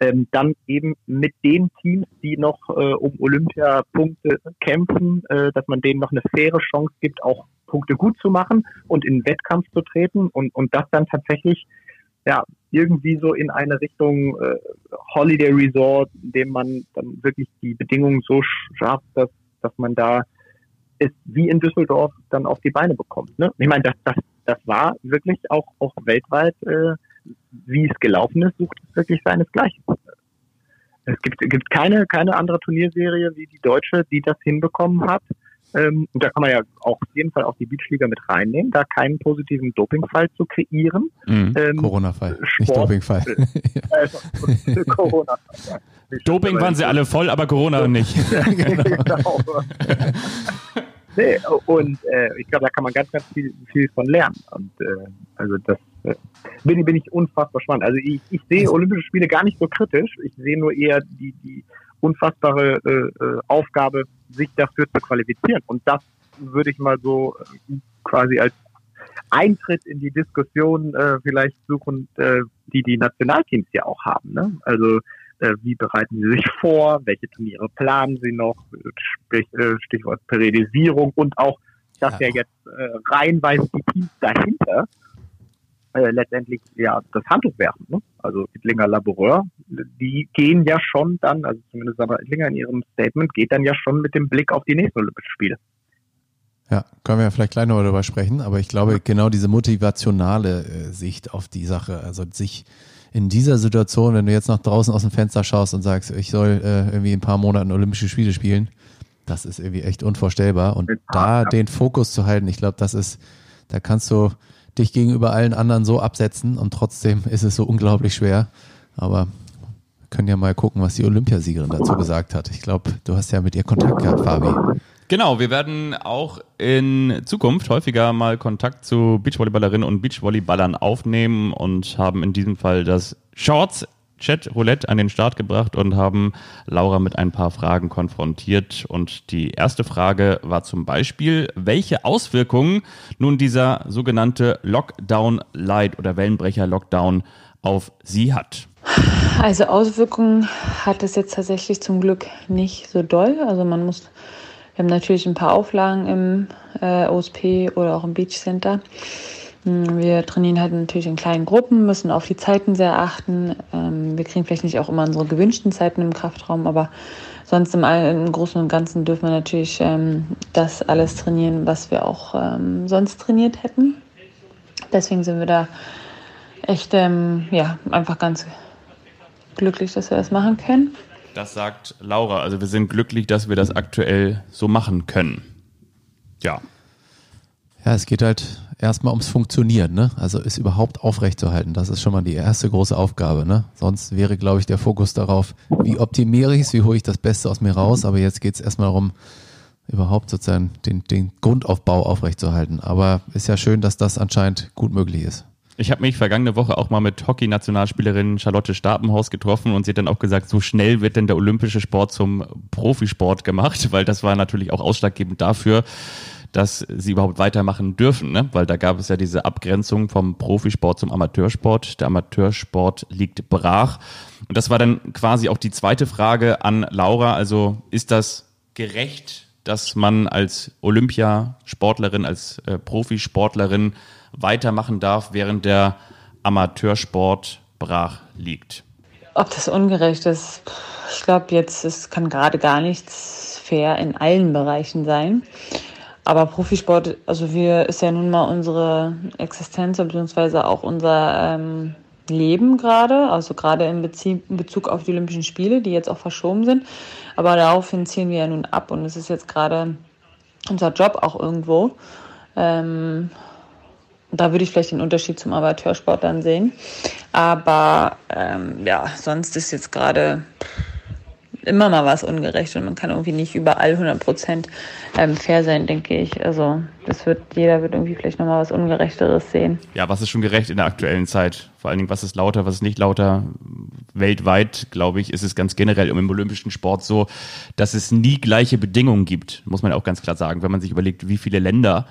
Ähm, dann eben mit den Teams, die noch äh, um Olympiapunkte kämpfen, äh, dass man denen noch eine faire Chance gibt, auch Punkte gut zu machen und in den Wettkampf zu treten und, und das dann tatsächlich ja irgendwie so in eine Richtung äh, Holiday Resort, in dem man dann wirklich die Bedingungen so schafft, dass, dass man da es wie in Düsseldorf dann auf die Beine bekommt. Ne? Ich meine, das, das, das war wirklich auch, auch weltweit, äh, wie es gelaufen ist, sucht es wirklich seinesgleichen. Es gibt, gibt keine, keine andere Turnierserie wie die deutsche, die das hinbekommen hat, ähm, und da kann man ja auch auf jeden Fall auch die Beachliga mit reinnehmen, da keinen positiven Dopingfall zu kreieren. Mhm. Ähm, Corona-Fall, nicht Dopingfall. (laughs) Äh, Corona. Ja. Doping waren sie alle voll, aber Corona nicht. (laughs) genau. (laughs) nee, und äh, ich glaube, da kann man ganz, ganz viel, viel von lernen. Und äh, also das äh, bin, bin ich unfassbar spannend. Also ich, ich sehe also Olympische Spiele gar nicht so kritisch. Ich sehe nur eher die, die unfassbare äh, äh, Aufgabe, sich dafür zu qualifizieren. Und das würde ich mal so äh, quasi als Eintritt in die Diskussion äh, vielleicht suchen, äh, die die Nationalteams ja auch haben. Ne? Also äh, wie bereiten sie sich vor, welche Turniere planen sie noch, Sprich, äh, Stichwort Periodisierung und auch, dass ja, ja jetzt äh, reihenweise die Teams dahinter äh, letztendlich ja das Handtuch werfen. Ne? Also Ittlinger Laboureur, die gehen ja schon dann, also zumindest aber Ittlinger in ihrem Statement, geht dann ja schon mit dem Blick auf die nächsten Olympischen Spiele. Ja, können wir ja vielleicht gleich noch darüber sprechen, aber ich glaube, genau diese motivationale äh, Sicht auf die Sache, also sich in dieser Situation, wenn du jetzt nach draußen aus dem Fenster schaust und sagst, ich soll äh, irgendwie in ein paar Monaten Olympische Spiele spielen, das ist irgendwie echt unvorstellbar. Und da den Fokus zu halten, ich glaube, das ist, da kannst du, dich gegenüber allen anderen so absetzen und trotzdem ist es so unglaublich schwer. Aber wir können ja mal gucken, was die Olympiasiegerin dazu gesagt hat. Ich glaube, du hast ja mit ihr Kontakt gehabt, Fabi. Genau, wir werden auch in Zukunft häufiger mal Kontakt zu Beachvolleyballerinnen und Beachvolleyballern aufnehmen und haben in diesem Fall das Shorts Chat Roulette an den Start gebracht und haben Laura mit ein paar Fragen konfrontiert. Und die erste Frage war zum Beispiel, welche Auswirkungen nun dieser sogenannte Lockdown Light oder Wellenbrecher Lockdown auf sie hat. Also Auswirkungen hat es jetzt tatsächlich zum Glück nicht so doll. Also man muss, wir haben natürlich ein paar Auflagen im äh, OSP oder auch im Beach Center. Wir trainieren halt natürlich in kleinen Gruppen, müssen auf die Zeiten sehr achten. Ähm, wir kriegen vielleicht nicht auch immer unsere gewünschten Zeiten im Kraftraum, aber sonst im, im Großen und Ganzen dürfen wir natürlich ähm, das alles trainieren, was wir auch ähm, sonst trainiert hätten. Deswegen sind wir da echt ja, einfach ganz glücklich, dass wir das machen können. Das sagt Laura. Also wir sind glücklich, dass wir das aktuell so machen können. Ja. Ja, es geht halt erstmal ums Funktionieren, ne? Also es überhaupt aufrechtzuerhalten. Das ist schon mal die erste große Aufgabe, ne? Sonst wäre, glaube ich, der Fokus darauf, wie optimiere ich es, wie hole ich das Beste aus mir raus. Aber jetzt geht es erstmal darum, überhaupt sozusagen den, den Grundaufbau aufrechtzuerhalten. Aber ist ja schön, dass das anscheinend gut möglich ist. Ich habe mich vergangene Woche auch mal mit Hockey-Nationalspielerin Charlotte Stapenhaus getroffen und sie hat dann auch gesagt, so schnell wird denn der olympische Sport zum Profisport gemacht, (laughs) weil das war natürlich auch ausschlaggebend dafür, dass sie überhaupt weitermachen dürfen, ne? weil da gab es ja diese Abgrenzung vom Profisport zum Amateursport. Der Amateursport liegt brach. Und das war dann quasi auch die zweite Frage an Laura. Also ist das gerecht, dass man als Olympiasportlerin, als äh, Profisportlerin weitermachen darf, während der Amateursport brach liegt? Ob das ungerecht ist, ich glaube jetzt, es kann gerade gar nichts fair in allen Bereichen sein. Aber Profisport, also wir ist ja nun mal unsere Existenz beziehungsweise auch unser ähm, Leben gerade, also gerade in, in Bezug auf die Olympischen Spiele, die jetzt auch verschoben sind. Aber daraufhin ziehen wir ja nun ab und es ist jetzt gerade unser Job auch irgendwo. Ähm, da würde ich vielleicht den Unterschied zum Amateursport dann sehen. Aber ähm, ja, sonst ist jetzt gerade immer mal was ungerecht und man kann irgendwie nicht überall 100 Prozent ähm, fair sein, denke ich. Also das wird, jeder wird irgendwie vielleicht nochmal was Ungerechteres sehen. Ja, was ist schon gerecht in der aktuellen Zeit? Vor allen Dingen, was ist lauter, was ist nicht lauter? Weltweit, glaube ich, ist es ganz generell im olympischen Sport so, dass es nie gleiche Bedingungen gibt, muss man auch ganz klar sagen. Wenn man sich überlegt, wie viele Länder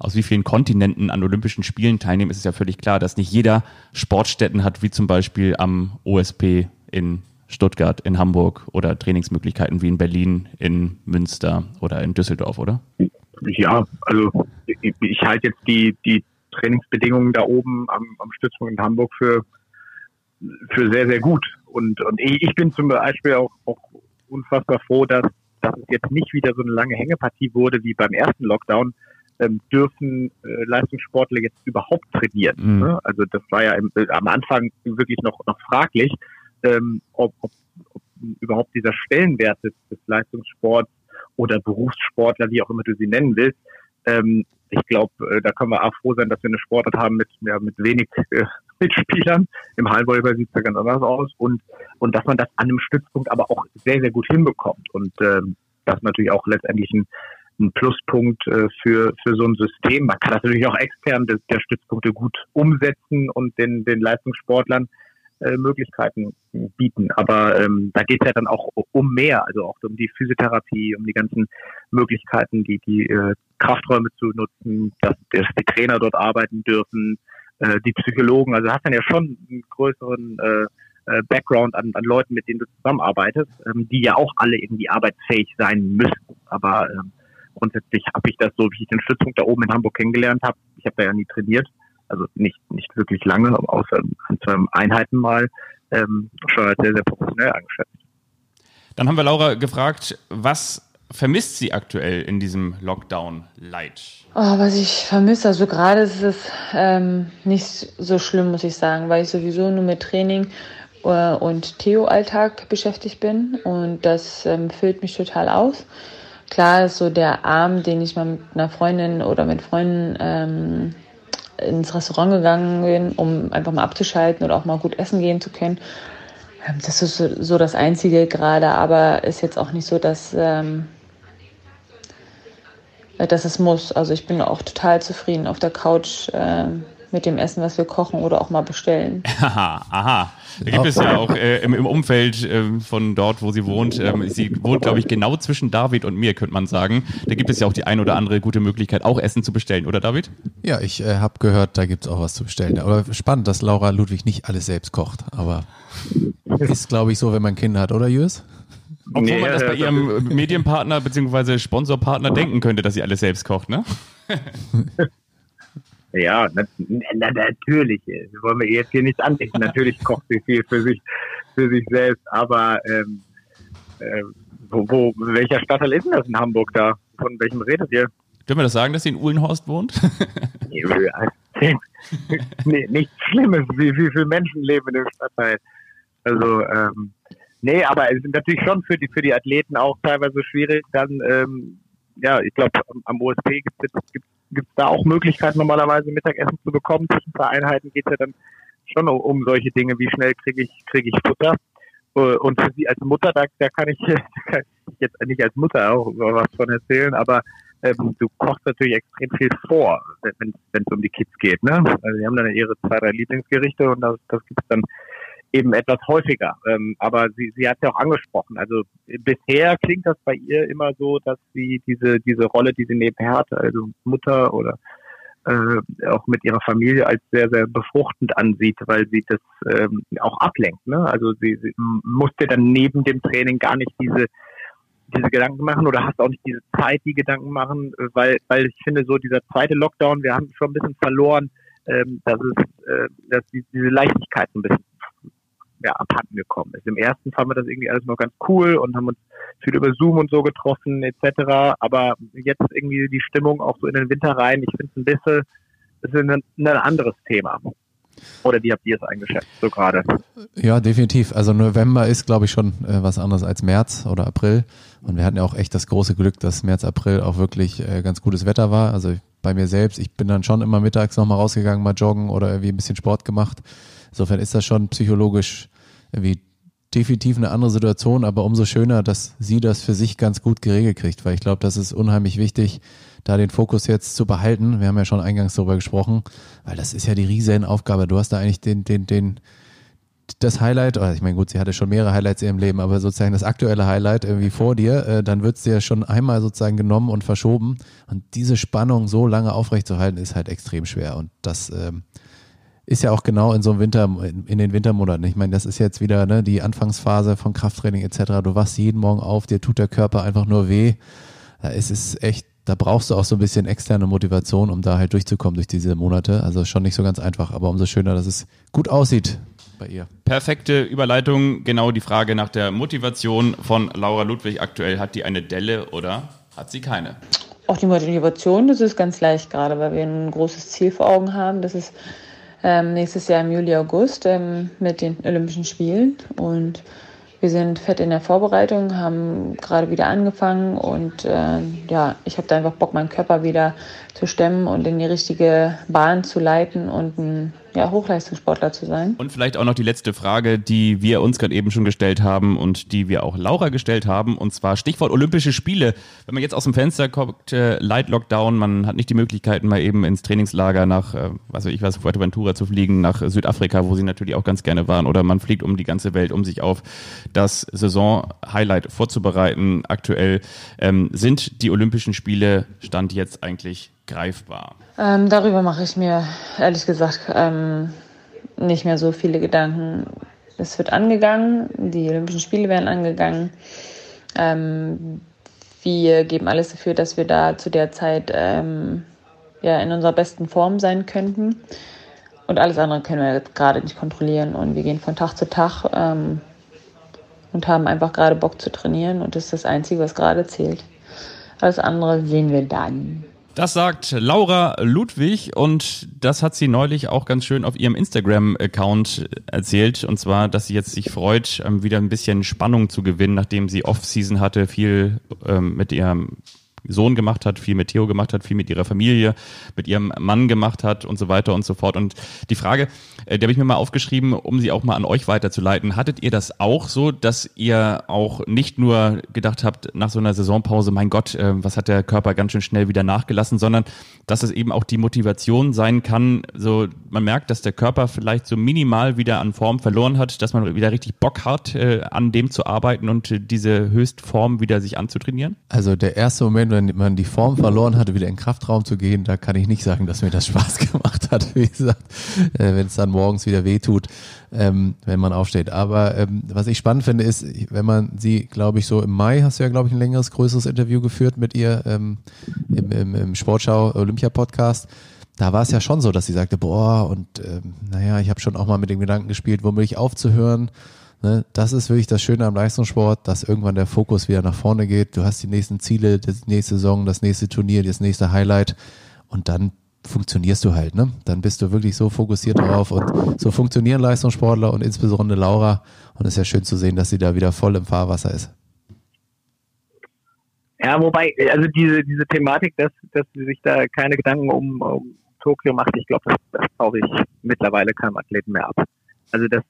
aus wie vielen Kontinenten an Olympischen Spielen teilnehmen, ist es ja völlig klar, dass nicht jeder Sportstätten hat, wie zum Beispiel am OSP in Stuttgart, in Hamburg oder Trainingsmöglichkeiten wie in Berlin, in Münster oder in Düsseldorf, oder? Ja, also ich, ich halte jetzt die, die Trainingsbedingungen da oben am, am Stützpunkt in Hamburg für, für sehr, sehr gut. Und, und ich bin zum Beispiel auch, auch unfassbar froh, dass, dass es jetzt nicht wieder so eine lange Hängepartie wurde wie beim ersten Lockdown, ähm, dürfen äh, Leistungssportler jetzt überhaupt trainieren. Mhm. Ne? Also das war ja im, äh, am Anfang wirklich noch, noch fraglich, ähm, ob, ob, ob überhaupt dieser Stellenwert des, des Leistungssports oder Berufssportler, wie auch immer du sie nennen willst, ähm, ich glaube, äh, da können wir auch froh sein, dass wir eine Sportart haben mit, ja, mit wenig äh, (laughs) Mitspielern. Im Hallenvolleyball sieht es ja ganz anders aus und, und dass man das an einem Stützpunkt aber auch sehr, sehr gut hinbekommt. Und ähm, das natürlich auch letztendlich ein, ein Pluspunkt äh, für, für so ein System. Man kann das natürlich auch extern der, der Stützpunkte gut umsetzen und den, den Leistungssportlern äh, Möglichkeiten bieten. Aber ähm, da geht es ja dann auch um mehr, also auch um die Physiotherapie, um die ganzen Möglichkeiten, die, die äh, Krafträume zu nutzen, dass, dass die Trainer dort arbeiten dürfen, äh, die Psychologen. Also hast dann ja schon einen größeren äh, äh, Background an, an Leuten, mit denen du zusammenarbeitest, ähm, die ja auch alle irgendwie arbeitsfähig sein müssen. Aber ähm, grundsätzlich habe ich das so, wie ich den Stützpunkt da oben in Hamburg kennengelernt habe. Ich habe da ja nie trainiert, also nicht nicht wirklich lange, außer an zwei Einheiten mal, ähm, schon als sehr, sehr professionell eingeschätzt. Dann haben wir Laura gefragt, was vermisst sie aktuell in diesem Lockdown-Light? Oh, was ich vermisse, also gerade ist es ähm, nicht so schlimm, muss ich sagen, weil ich sowieso nur mit Training äh, und Theo-Alltag beschäftigt bin und das ähm, füllt mich total aus klar ist so der Abend, den ich mal mit einer Freundin oder mit Freunden ähm, ins Restaurant gegangen bin, um einfach mal abzuschalten oder auch mal gut essen gehen zu können. Ähm, das ist so, das Einzige gerade, aber ist jetzt auch nicht so, dass, ähm, dass es muss. Also ich bin auch total zufrieden auf der Couch äh, mit dem Essen, was wir kochen oder auch mal bestellen. (laughs) Aha, aha. Da gibt es ja auch äh, im, im, Umfeld äh, von dort, wo sie wohnt. Ähm, sie wohnt, glaube ich, genau zwischen David und mir, könnte man sagen. Da gibt es ja auch die ein oder andere gute Möglichkeit, auch Essen zu bestellen, oder David? Ja, ich äh, habe gehört, da gibt es auch was zu bestellen. Aber spannend, dass Laura Ludwig nicht alles selbst kocht. Aber (laughs) ist, glaube ich, so, wenn man Kinder hat, oder Jürs? Obwohl nee, man das bei ihrem Medienpartner bzw. Sponsorpartner denken könnte, dass sie alles selbst kocht, ne? (laughs) Ja, na, na, natürlich. Wir wollen wir jetzt hier nichts andenken. Natürlich kocht sie viel für sich, für sich selbst. Aber ähm, äh, wo, wo, welcher Stadtteil ist denn das in Hamburg da? Von welchem redet ihr? Dürfen wir das sagen, dass sie in Uhlenhorst wohnt? (laughs) nee, nichts Schlimmes. Wie, wie viele Menschen leben in dem Stadtteil? Also, ähm, nee, aber es ist natürlich schon für die, für die Athleten auch teilweise schwierig, dann, ähm, ja, ich glaube, am OSP gibt es gibt es da auch Möglichkeiten, normalerweise Mittagessen zu bekommen. Zwischen zwei Einheiten geht es ja dann schon um, solche Dinge, wie schnell kriege ich, kriege ich Futter. Äh, und für Sie als Mutter, da, da kann, ich, (laughs) kann jetzt nicht als Mutter auch was von erzählen, aber ähm, du kochst natürlich extrem viel vor, wenn es um die Kids geht. Ne? Also die haben dann ihre zwei, drei Lieblingsgerichte und das, das gibt es dann eben etwas häufiger. Ähm, aber sie, sie hat ja auch angesprochen. Also bisher klingt das bei ihr immer so, dass sie diese, diese Rolle, die sie nebenher hatte, also Mutter oder äh, auch mit ihrer Familie als sehr, sehr befruchtend ansieht, weil sie das ähm, auch ablenkt. Ne? Also sie, sie musste dann neben dem Training gar nicht diese diese Gedanken machen oder hast auch nicht diese Zeit, die Gedanken machen, weil, weil ich finde, so dieser zweite Lockdown, wir haben schon ein bisschen verloren, ähm, dass es, äh, dass die, diese Leichtigkeit ein bisschen ja, abhanden gekommen ist. Im ersten fanden wir das irgendwie alles noch ganz cool und haben uns viel über Zoom und so getroffen etc. Aber jetzt irgendwie die Stimmung auch so in den Winter rein, ich finde es ein bisschen, ist ein, ein anderes Thema. Oder wie habt ihr es eingeschätzt, so gerade? Ja, definitiv. Also November ist, glaube ich, schon äh, was anderes als März oder April. Und wir hatten ja auch echt das große Glück, dass März, April auch wirklich äh, ganz gutes Wetter war. Also bei mir selbst, ich bin dann schon immer mittags nochmal rausgegangen, mal joggen oder irgendwie ein bisschen Sport gemacht. Insofern ist das schon psychologisch irgendwie definitiv eine andere Situation, aber umso schöner, dass sie das für sich ganz gut geregelt kriegt, weil ich glaube, das ist unheimlich wichtig, da den Fokus jetzt zu behalten. Wir haben ja schon eingangs darüber gesprochen, weil das ist ja die riesen Aufgabe. Du hast da eigentlich den, den, den, das Highlight, oder ich meine, gut, sie hatte schon mehrere Highlights in ihrem Leben, aber sozusagen das aktuelle Highlight irgendwie vor dir, äh, dann wird es dir schon einmal sozusagen genommen und verschoben. Und diese Spannung so lange aufrechtzuerhalten, ist halt extrem schwer. Und das ähm, ist ja auch genau in so einem Winter, in, in den Wintermonaten. Ich meine, das ist jetzt wieder ne, die Anfangsphase von Krafttraining etc. Du wachst jeden Morgen auf, dir tut der Körper einfach nur weh. Da ist es echt da brauchst du auch so ein bisschen externe Motivation, um da halt durchzukommen durch diese Monate. Also schon nicht so ganz einfach, aber umso schöner, dass es gut aussieht bei ihr. Perfekte Überleitung, genau die Frage nach der Motivation von Laura Ludwig aktuell. Hat die eine Delle oder hat sie keine? Auch die Motivation, das ist ganz leicht gerade, weil wir ein großes Ziel vor Augen haben. Das ist ähm, nächstes Jahr im Juli, August ähm, mit den Olympischen Spielen. Und wir sind fett in der Vorbereitung, haben gerade wieder angefangen. Und äh, ja, ich habe da einfach Bock, meinen Körper wieder zu stemmen und in die richtige Bahn zu leiten und ein ja, Hochleistungssportler zu sein. Und vielleicht auch noch die letzte Frage, die wir uns gerade eben schon gestellt haben und die wir auch Laura gestellt haben, und zwar Stichwort Olympische Spiele. Wenn man jetzt aus dem Fenster guckt, äh, Light Lockdown, man hat nicht die Möglichkeiten, mal eben ins Trainingslager nach, äh, was weiß ich was, Fuerteventura zu fliegen, nach Südafrika, wo sie natürlich auch ganz gerne waren, oder man fliegt um die ganze Welt, um sich auf das Saison-Highlight vorzubereiten. Aktuell ähm, sind die Olympischen Spiele Stand jetzt eigentlich greifbar? Ähm, darüber mache ich mir ehrlich gesagt ähm, nicht mehr so viele Gedanken. Es wird angegangen, die Olympischen Spiele werden angegangen. Ähm, wir geben alles dafür, dass wir da zu der Zeit ähm, ja, in unserer besten Form sein könnten. Und alles andere können wir gerade nicht kontrollieren. Und wir gehen von Tag zu Tag ähm, und haben einfach gerade Bock zu trainieren. Und das ist das Einzige, was gerade zählt. Alles andere sehen wir dann. Das sagt Laura Ludwig und das hat sie neulich auch ganz schön auf ihrem Instagram-Account erzählt. Und zwar, dass sie jetzt sich freut, ähm, wieder ein bisschen Spannung zu gewinnen, nachdem sie Off-Season hatte, viel ähm, mit ihrem Sohn gemacht hat, viel mit Theo gemacht hat, viel mit ihrer Familie, mit ihrem Mann gemacht hat und so weiter und so fort. Und die Frage, äh, die habe ich mir mal aufgeschrieben, um sie auch mal an euch weiterzuleiten. Hattet ihr das auch so, dass ihr auch nicht nur gedacht habt nach so einer Saisonpause, mein Gott, äh, was hat der Körper ganz schön schnell wieder nachgelassen, sondern dass es eben auch die Motivation sein kann, so man merkt, dass der Körper vielleicht so minimal wieder an Form verloren hat, dass man wieder richtig Bock hat, äh, an dem zu arbeiten und diese Höchstform wieder sich anzutrainieren? Also der erste Moment, wenn man die Form verloren hatte, wieder in den Kraftraum zu gehen, da kann ich nicht sagen, dass mir das Spaß (laughs) gemacht hat, wie gesagt, äh, wenn es dann morgens wieder wehtut, ähm, wenn man aufsteht. Aber ähm, was ich spannend finde, ist, wenn man sie, glaube ich, so im Mai hast du ja, glaube ich, ein längeres, größeres Interview geführt mit ihr ähm, im, im, im Sportschau Olympia Podcast da war es ja schon so, dass sie sagte, boah, und ähm, naja, ich habe schon auch mal mit dem Gedanken gespielt, womöglich aufzuhören. Ne, das ist wirklich das Schöne am Leistungssport, dass irgendwann der Fokus wieder nach vorne geht. Du hast die nächsten Ziele, die nächste Saison, das nächste Turnier, das nächste Highlight und dann funktionierst du halt. Ne? Dann bist du wirklich so fokussiert darauf und so funktionieren Leistungssportler und insbesondere Laura. Und es ist ja schön zu sehen, dass sie da wieder voll im Fahrwasser ist. Ja, wobei, also diese, diese Thematik, dass, dass sie sich da keine Gedanken um, um Tokio macht, ich glaube, das, das traue ich mittlerweile keinem Athleten mehr ab. Also das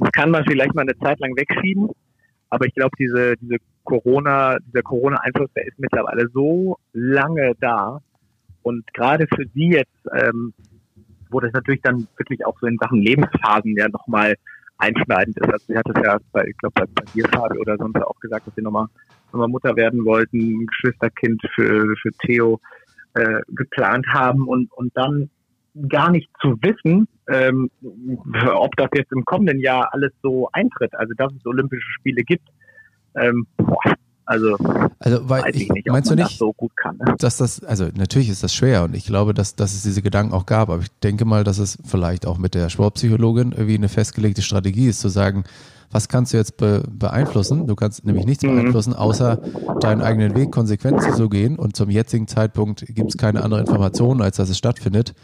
das kann man vielleicht mal eine Zeit lang wegschieben, aber ich glaube, diese, diese Corona, dieser Corona-Einfluss, der ist mittlerweile so lange da. Und gerade für sie jetzt, ähm, wo das natürlich dann wirklich auch so in Sachen Lebensphasen ja nochmal einschneidend ist. Also sie hat es ja bei, ich glaube, bei, bei dir, Fabi, oder sonst auch gesagt, dass sie nochmal nochmal Mutter werden wollten, ein Geschwisterkind für, für Theo äh, geplant haben und, und dann gar nicht zu wissen, ähm, ob das jetzt im kommenden Jahr alles so eintritt, also dass es Olympische Spiele gibt. Ähm, boah, also, also weil ich, nicht, meinst du nicht, das so gut kann. Ne? Dass das, also natürlich ist das schwer und ich glaube, dass, dass es diese Gedanken auch gab, aber ich denke mal, dass es vielleicht auch mit der Sportpsychologin irgendwie eine festgelegte Strategie ist, zu sagen, was kannst du jetzt be beeinflussen? Du kannst nämlich nichts mhm. beeinflussen, außer deinen eigenen Weg konsequent zu gehen und zum jetzigen Zeitpunkt gibt es keine andere Information, als dass es stattfindet.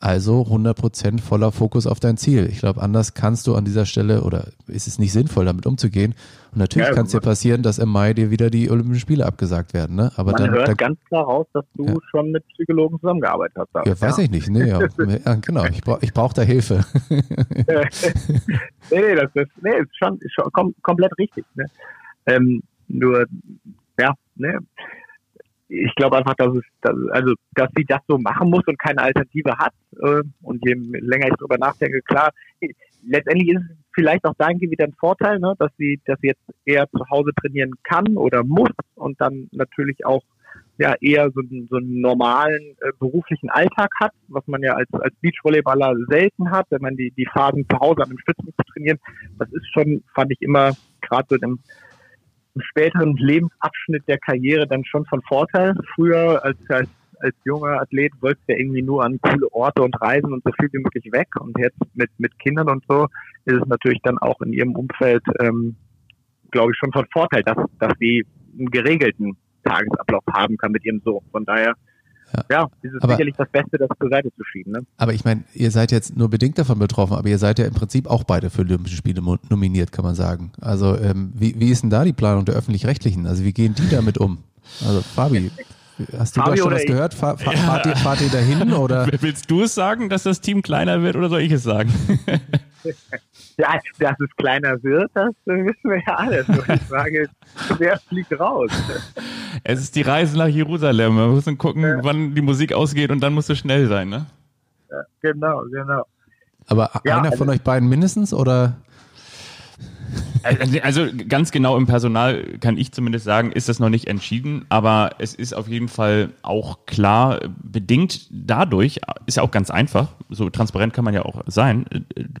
Also 100% voller Fokus auf dein Ziel. Ich glaube, anders kannst du an dieser Stelle oder ist es nicht sinnvoll, damit umzugehen. Und natürlich ja, kann es dir passieren, dass im Mai dir wieder die Olympischen Spiele abgesagt werden. Ne? Aber Man dann, hört da, ganz klar raus, dass du ja. schon mit Psychologen zusammengearbeitet hast. Ja, weiß ich nicht. Nee, ja. ja (laughs) genau, ich brauche ich brauch da Hilfe. (laughs) nee, nee, das ist, nee, ist schon, ist schon kom komplett richtig. Ne? Ähm, nur, ja, ne, ich glaube einfach, dass es, dass, also, dass sie das so machen muss und keine Alternative hat. Äh, und je länger ich darüber nachdenke, klar, letztendlich ist es vielleicht auch dahingehend wieder ein Vorteil, ne, dass sie, dass sie jetzt eher zu Hause trainieren kann oder muss und dann natürlich auch ja eher so, so einen normalen äh, beruflichen Alltag hat, was man ja als, als Beachvolleyballer selten hat, wenn man die, die Phasen zu Hause an dem Stützen zu trainieren. Das ist schon, fand ich immer, gerade so im späteren Lebensabschnitt der Karriere dann schon von Vorteil. Früher als, als, als junger Athlet wolltest du ja irgendwie nur an coole Orte und reisen und so viel wie möglich weg. Und jetzt mit, mit Kindern und so ist es natürlich dann auch in ihrem Umfeld, ähm, glaube ich, schon von Vorteil, dass, dass sie einen geregelten Tagesablauf haben kann mit ihrem Sohn. Von daher ja, ja ist aber, sicherlich das Beste, das zur Seite zu schieben. Ne? Aber ich meine, ihr seid jetzt nur bedingt davon betroffen, aber ihr seid ja im Prinzip auch beide für Olympische Spiele nominiert, kann man sagen. Also ähm, wie, wie ist denn da die Planung der Öffentlich-Rechtlichen? Also wie gehen die damit um? Also Fabi, hast du Fabi da schon was ich? gehört? Fahr, fahr, ja. fahrt, ihr, fahrt ihr dahin (laughs) oder? Willst du es sagen, dass das Team kleiner wird oder soll ich es sagen? (laughs) ja, dass es kleiner wird, das wissen wir ja alle. Nur die Frage ist, wer fliegt raus? Es ist die Reise nach Jerusalem. Wir müssen gucken, ja. wann die Musik ausgeht und dann musst du schnell sein, ne? Ja, genau, genau. Aber ja, einer von also, euch beiden mindestens oder? Also, also ganz genau im Personal kann ich zumindest sagen, ist das noch nicht entschieden, aber es ist auf jeden Fall auch klar, bedingt dadurch, ist ja auch ganz einfach, so transparent kann man ja auch sein,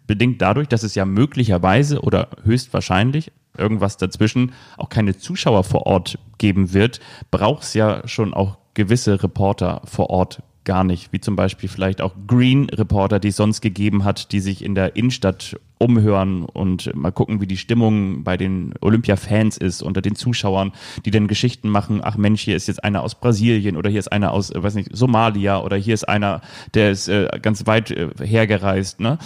bedingt dadurch, dass es ja möglicherweise oder höchstwahrscheinlich irgendwas dazwischen auch keine Zuschauer vor Ort geben wird, braucht es ja schon auch gewisse Reporter vor Ort gar nicht, wie zum Beispiel vielleicht auch Green Reporter, die es sonst gegeben hat, die sich in der Innenstadt umhören und mal gucken, wie die Stimmung bei den Olympia-Fans ist, unter den Zuschauern, die dann Geschichten machen, ach Mensch, hier ist jetzt einer aus Brasilien oder hier ist einer aus, äh, weiß nicht, Somalia oder hier ist einer, der ist äh, ganz weit äh, hergereist, ne?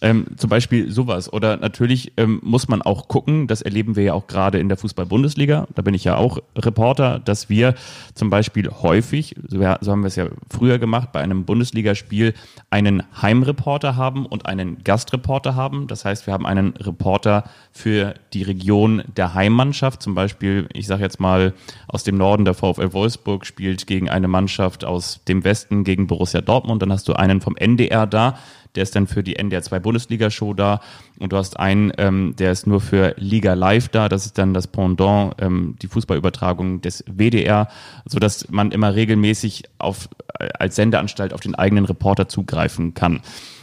Ähm, zum Beispiel sowas. Oder natürlich ähm, muss man auch gucken, das erleben wir ja auch gerade in der Fußball-Bundesliga, da bin ich ja auch Reporter, dass wir zum Beispiel häufig, so, so haben wir es ja früher gemacht, bei einem Bundesligaspiel einen Heimreporter haben und einen Gastreporter haben. Das das heißt, wir haben einen Reporter für die Region der Heimmannschaft. Zum Beispiel, ich sage jetzt mal, aus dem Norden der VfL Wolfsburg spielt gegen eine Mannschaft aus dem Westen gegen Borussia Dortmund. Dann hast du einen vom NDR da, der ist dann für die NDR 2 Bundesliga-Show da und du hast einen, ähm, der ist nur für Liga Live da, das ist dann das Pendant, ähm, die Fußballübertragung des WDR, sodass man immer regelmäßig auf, äh, als Sendeanstalt auf den eigenen Reporter zugreifen kann.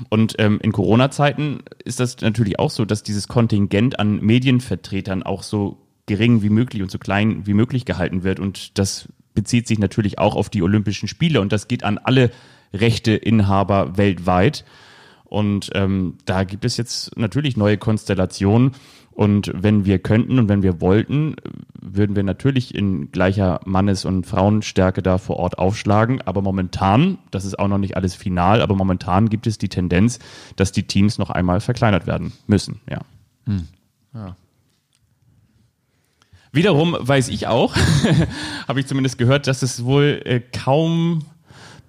Und ähm, in Corona-Zeiten ist das natürlich auch so, dass dieses Kontingent an Medienvertretern auch so gering wie möglich und so klein wie möglich gehalten wird und das bezieht sich natürlich auch auf die Olympischen Spiele und das geht an alle Rechteinhaber weltweit. Und ähm, da gibt es jetzt natürlich neue Konstellationen. Und wenn wir könnten und wenn wir wollten, würden wir natürlich in gleicher Mannes- und Frauenstärke da vor Ort aufschlagen. Aber momentan, das ist auch noch nicht alles final, aber momentan gibt es die Tendenz, dass die Teams noch einmal verkleinert werden müssen. Ja. Hm. ja. Wiederum weiß ich auch, (laughs) habe ich zumindest gehört, dass es wohl äh, kaum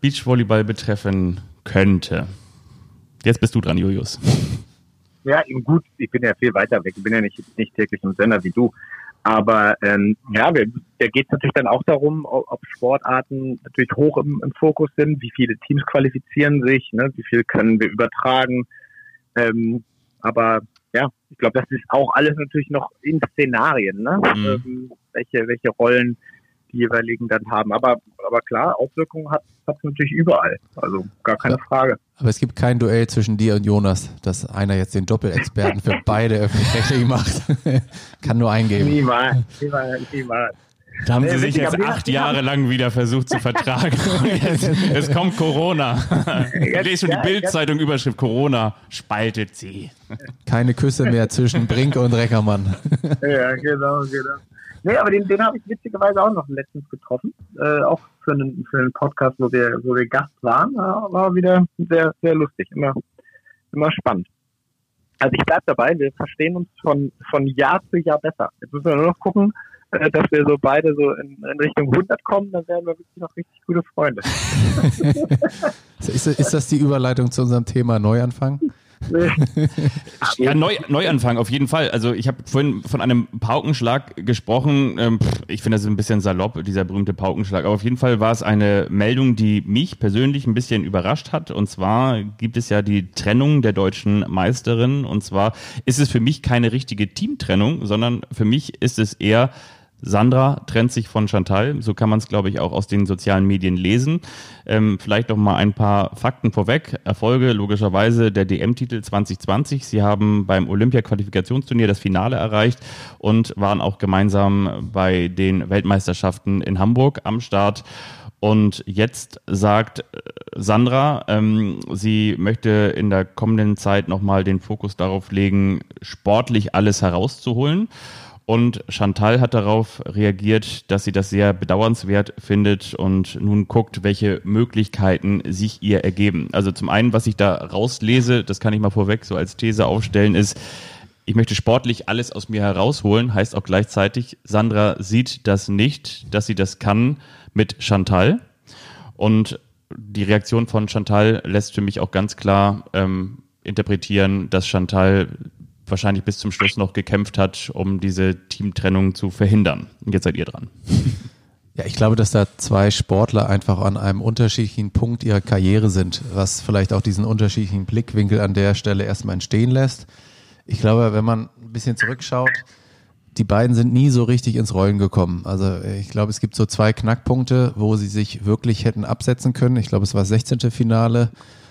Beachvolleyball betreffen könnte. Jetzt bist du dran, Julius. (laughs) Ja, gut, ich bin ja viel weiter weg. Ich bin ja nicht, nicht täglich im Sender wie du. Aber ähm, ja, da geht es natürlich dann auch darum, ob Sportarten natürlich hoch im, im, Fokus sind, wie viele Teams qualifizieren sich, ne, wie viel können wir übertragen. Ähm, aber ja, ich glaube, das ist auch alles natürlich noch in Szenarien, ne? Mhm. Ähm, welche, welche Rollen die jeweiligen dann haben. Aber, aber klar, Auswirkungen hat es natürlich überall. Also gar keine ja. Frage. Aber es gibt kein Duell zwischen dir und Jonas, dass einer jetzt den Doppelexperten für (laughs) beide öffentlich-rechtlich macht. (laughs) Kann nur eingeben. Niemals, niemals, niemals. Da haben sie sich jetzt acht Jahre lang wieder versucht zu vertragen. (laughs) es, kommt Corona. Ich lese schon die Bildzeitung Überschrift Corona spaltet sie. Keine Küsse mehr zwischen Brink und Reckermann. Ja, genau, genau. Nee, aber den, den habe ich witzigerweise auch noch letztens getroffen. Äh, auch für einen, für einen Podcast, wo wir, wo wir Gast waren. War wieder sehr, sehr lustig. Immer, immer spannend. Also ich bleib dabei, wir verstehen uns von, von Jahr zu Jahr besser. Jetzt müssen wir nur noch gucken, äh, dass wir so beide so in, in, Richtung 100 kommen, dann werden wir wirklich noch richtig gute Freunde. (laughs) ist, ist das die Überleitung zu unserem Thema Neuanfang? Ja, Neu, Neuanfang auf jeden Fall. Also ich habe vorhin von einem Paukenschlag gesprochen. Ähm, ich finde das ein bisschen salopp, dieser berühmte Paukenschlag. Aber auf jeden Fall war es eine Meldung, die mich persönlich ein bisschen überrascht hat. Und zwar gibt es ja die Trennung der deutschen Meisterin. Und zwar ist es für mich keine richtige Teamtrennung, sondern für mich ist es eher Sandra trennt sich von Chantal, so kann man es, glaube ich, auch aus den sozialen Medien lesen. Ähm, vielleicht noch mal ein paar Fakten vorweg. Erfolge logischerweise der DM-Titel 2020. Sie haben beim Olympia-Qualifikationsturnier das Finale erreicht und waren auch gemeinsam bei den Weltmeisterschaften in Hamburg am Start. Und jetzt sagt äh, Sandra, ähm, sie möchte in der kommenden Zeit nochmal den Fokus darauf legen, sportlich alles herauszuholen. Und Chantal hat darauf reagiert, dass sie das sehr bedauernswert findet und nun guckt, welche Möglichkeiten sich ihr ergeben. Also zum einen, was ich da rauslese, das kann ich mal vorweg so als These aufstellen, ist, ich möchte sportlich alles aus mir herausholen, heißt auch gleichzeitig, Sandra sieht das nicht, dass sie das kann mit Chantal. Und die Reaktion von Chantal lässt für mich auch ganz klar ähm, interpretieren, dass Chantal wahrscheinlich bis zum Schluss noch gekämpft hat, um diese Teamtrennung zu verhindern. Und jetzt seid ihr dran. Ja, ich glaube, dass da zwei Sportler einfach an einem unterschiedlichen Punkt ihrer Karriere sind, was vielleicht auch diesen unterschiedlichen Blickwinkel an der Stelle erstmal entstehen lässt. Ich glaube, wenn man ein bisschen zurückschaut, die beiden sind nie so richtig ins Rollen gekommen. Also ich glaube, es gibt so zwei Knackpunkte, wo sie sich wirklich hätten absetzen können. Ich glaube, es war das 16. Finale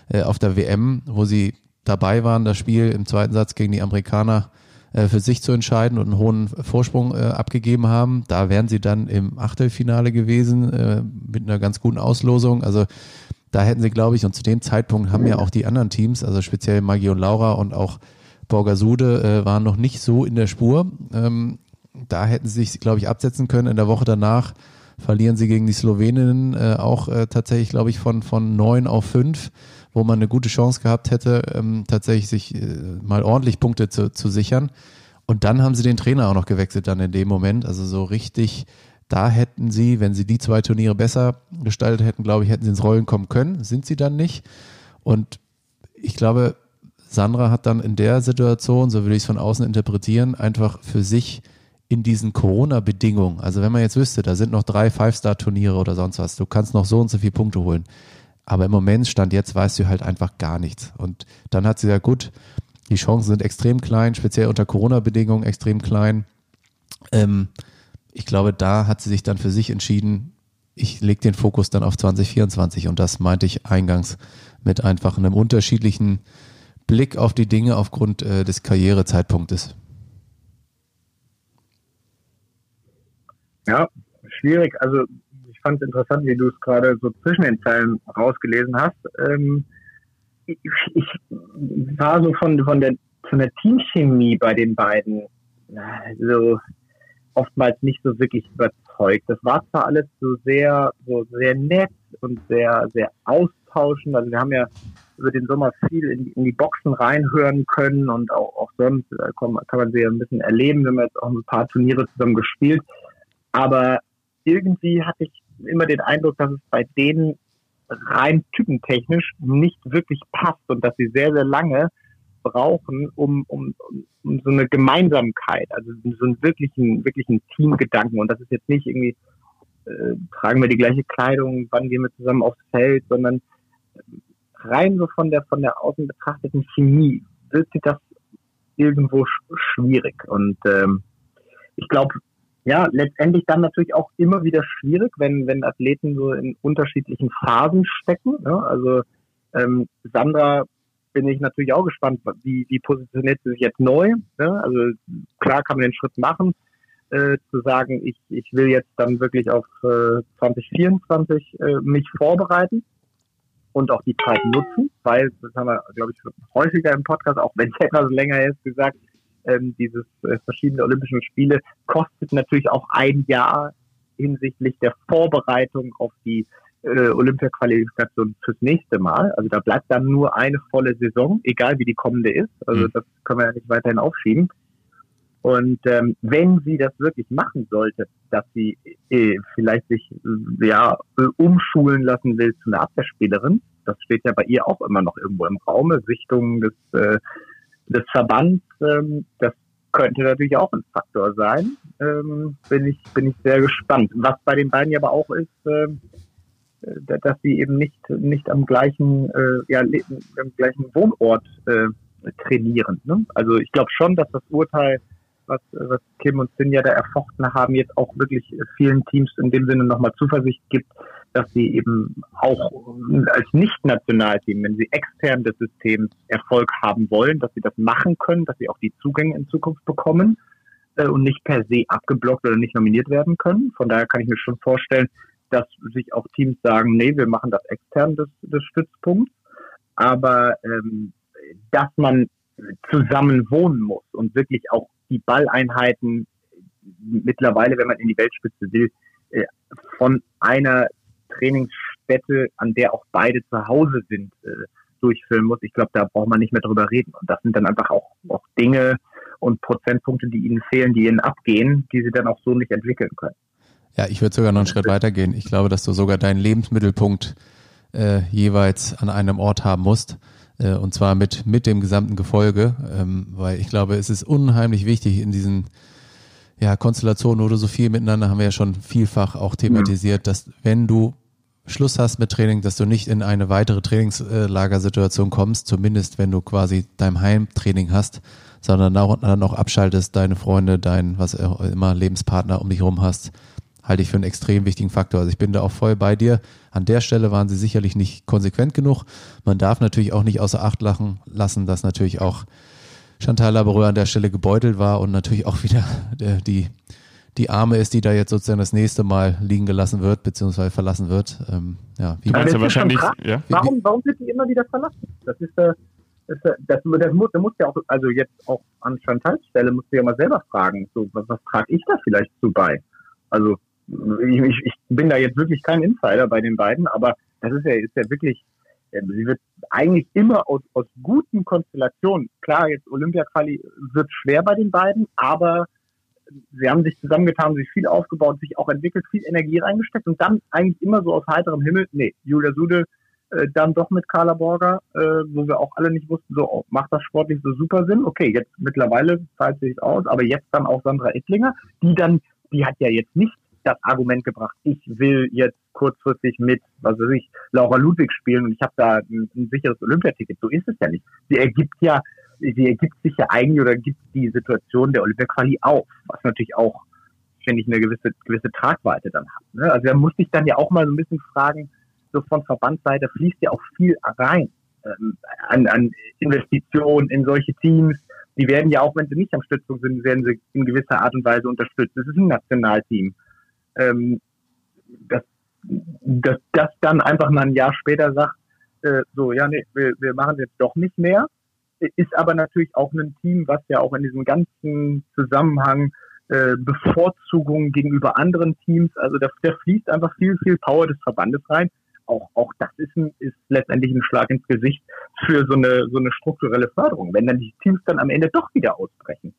äh, auf der WM, wo sie dabei waren, das Spiel im zweiten Satz gegen die Amerikaner äh, für sich zu entscheiden und einen hohen Vorsprung äh, abgegeben haben. Da wären sie dann im Achtelfinale gewesen äh, mit einer ganz guten Auslosung. Also da hätten sie, glaube ich, und zu dem Zeitpunkt haben ja auch die anderen Teams, also speziell Maggie und Laura und auch Borgasude, waren noch nicht so in der Spur. Ähm, da hätten sie sich, glaube ich, absetzen können. In der Woche danach verlieren sie gegen die Sloweninnen auch tatsächlich, glaube ich, von, von neun auf fünf wo man eine gute Chance gehabt hätte, ähm, tatsächlich sich äh, mal ordentlich Punkte zu, zu sichern. Und dann haben sie den Trainer auch noch gewechselt dann in dem Moment. Also so richtig, da hätten sie, wenn sie die zwei Turniere besser gestaltet hätten, glaube ich, hätten sie ins Rollen kommen können. Sind sie dann nicht. Und ich glaube, Sandra hat dann in der Situation, so würde ich es von außen interpretieren, einfach für sich in diesen Corona-Bedingungen, also wenn man jetzt wüsste, da sind noch drei Five-Star-Turniere oder sonst was, du kannst noch so und so viele Punkte holen, aber im Moment, Stand jetzt, weißt du halt einfach gar nichts. Und dann hat sie gesagt, gut, die Chancen sind extrem klein, speziell unter Corona-Bedingungen extrem klein. Ähm, ich glaube, da hat sie sich dann für sich entschieden, ich lege den Fokus dann auf 2024 und das meinte ich eingangs mit einfach einem unterschiedlichen Blick auf die Dinge aufgrund äh, des Karrierezeitpunktes. Ja, schwierig. Also fand es interessant, wie du es gerade so zwischen den Zeilen rausgelesen hast. Ähm, ich, ich, war so von, von, der, von der Teamchemie bei den beiden so oftmals nicht so wirklich überzeugt. Das war zwar alles so sehr, so sehr nett und sehr, sehr austauschend. Also wir haben ja über den Sommer viel in, in die Boxen reinhören können und auch, auch sonst äh, kann, man sie ja ein bisschen erleben. Wir haben jetzt auch ein paar Turniere zusammen gespielt. Aber irgendwie hatte ich immer den Eindruck, dass es bei denen rein typentechnisch nicht wirklich passt und dass sie sehr, sehr lange brauchen, um, um, um so eine Gemeinsamkeit, also so einen wirklichen, wirklichen Teamgedanken. Und das ist jetzt nicht irgendwie, äh, tragen wir die gleiche Kleidung, wann gehen wir zusammen aufs Feld, sondern rein so von der, von der außen betrachteten Chemie wird sich das irgendwo sch schwierig. Und ähm, ich glaube, ja, letztendlich dann natürlich auch immer wieder schwierig, wenn, wenn Athleten so in unterschiedlichen Phasen stecken. Ne? Also ähm, Sandra bin ich natürlich auch gespannt, wie, wie positioniert sie sich jetzt neu. Ne? Also klar kann man den Schritt machen, äh, zu sagen, ich, ich will jetzt dann wirklich auf äh, 2024 äh, mich vorbereiten und auch die Zeit nutzen, weil, das haben wir, glaube ich, häufiger im Podcast, auch wenn es (laughs) etwas länger ist, gesagt, ähm, dieses äh, verschiedene Olympischen Spiele kostet natürlich auch ein Jahr hinsichtlich der Vorbereitung auf die äh, Olympia-Qualifikation fürs nächste Mal. Also da bleibt dann nur eine volle Saison, egal wie die kommende ist. Also mhm. das können wir ja nicht weiterhin aufschieben. Und ähm, wenn sie das wirklich machen sollte, dass sie äh, vielleicht sich äh, ja umschulen lassen will zu einer Abwehrspielerin, das steht ja bei ihr auch immer noch irgendwo im Raume, Richtung des, äh, des Verbands, ähm, das könnte natürlich auch ein Faktor sein. Ähm, bin ich bin ich sehr gespannt. Was bei den beiden aber auch ist, äh, dass sie eben nicht nicht am gleichen äh, ja am gleichen Wohnort äh, trainieren. Ne? Also ich glaube schon, dass das Urteil was, was Kim und Sinja da erfochten haben, jetzt auch wirklich vielen Teams in dem Sinne nochmal Zuversicht gibt, dass sie eben auch als Nicht-Nationalteam, wenn sie extern des Systems Erfolg haben wollen, dass sie das machen können, dass sie auch die Zugänge in Zukunft bekommen äh, und nicht per se abgeblockt oder nicht nominiert werden können. Von daher kann ich mir schon vorstellen, dass sich auch Teams sagen, nee, wir machen das extern des, des Stützpunkts. Aber ähm, dass man zusammen wohnen muss und wirklich auch die Balleinheiten mittlerweile, wenn man in die Weltspitze will, äh, von einer Trainingsstätte, an der auch beide zu Hause sind, äh, durchführen muss. Ich glaube, da braucht man nicht mehr drüber reden. Und das sind dann einfach auch, auch Dinge und Prozentpunkte, die ihnen fehlen, die ihnen abgehen, die sie dann auch so nicht entwickeln können. Ja, ich würde sogar noch einen Schritt weiter gehen. Ich glaube, dass du sogar deinen Lebensmittelpunkt äh, jeweils an einem Ort haben musst. Äh, und zwar mit, mit dem gesamten Gefolge, ähm, weil ich glaube, es ist unheimlich wichtig in diesen ja, Konstellationen oder so viel miteinander, haben wir ja schon vielfach auch thematisiert, dass wenn du Schluss hast mit Training, dass du nicht in eine weitere Trainingslagersituation kommst, zumindest wenn du quasi dein Heimtraining hast, sondern dann auch abschaltest, deine Freunde, dein, was immer, Lebenspartner um dich herum hast, halte ich für einen extrem wichtigen Faktor. Also ich bin da auch voll bei dir. An der Stelle waren sie sicherlich nicht konsequent genug. Man darf natürlich auch nicht außer Acht lachen, lassen, dass natürlich auch Chantal Laboureux an der Stelle gebeutelt war und natürlich auch wieder der, die, die Arme ist, die da jetzt sozusagen das nächste Mal liegen gelassen wird, beziehungsweise verlassen wird. Ähm, ja, wie meinst du wahrscheinlich? Ja? Warum, warum wird die immer wieder verlassen? Das ist, äh, das, das, das, das muss, das muss ja auch, also jetzt auch an Chantals Stelle, musst du ja mal selber fragen, so, was, was trage ich da vielleicht zu bei? Also, ich, ich, ich bin da jetzt wirklich kein Insider bei den beiden, aber das ist ja, ist ja wirklich, sie wird eigentlich immer aus, aus guten Konstellationen, klar, jetzt Olympia-Quali wird schwer bei den beiden, aber sie haben sich zusammengetan, sich viel aufgebaut, sich auch entwickelt, viel Energie reingesteckt und dann eigentlich immer so aus heiterem Himmel, nee, Julia Sude äh, dann doch mit Carla Borger, äh, wo wir auch alle nicht wussten, so oh, macht das sportlich so super Sinn. Okay, jetzt mittlerweile zahlt sich aus, aber jetzt dann auch Sandra Ettlinger, die dann, die hat ja jetzt nicht das Argument gebracht, ich will jetzt kurzfristig mit, was weiß ich, Laura Ludwig spielen und ich habe da ein, ein sicheres Olympiaticket. So ist es ja nicht. Sie ergibt ja, sie ergibt sich ja eigentlich oder gibt die Situation der Olympia-Quali auf, was natürlich auch, finde ich, eine gewisse, gewisse Tragweite dann hat. Ne? Also da muss ich dann ja auch mal so ein bisschen fragen, so von Verbandsseite fließt ja auch viel rein ähm, an, an Investitionen in solche Teams. Die werden ja auch, wenn sie nicht am Stützpunkt sind, werden sie in gewisser Art und Weise unterstützt. Das ist ein Nationalteam ähm, dass, dass das dann einfach mal ein Jahr später sagt, äh, so, ja, nee, wir, wir machen jetzt doch nicht mehr. Ist aber natürlich auch ein Team, was ja auch in diesem ganzen Zusammenhang äh, Bevorzugung gegenüber anderen Teams, also da, da fließt einfach viel, viel Power des Verbandes rein. Auch, auch das ist, ein, ist letztendlich ein Schlag ins Gesicht für so eine, so eine strukturelle Förderung, wenn dann die Teams dann am Ende doch wieder ausbrechen.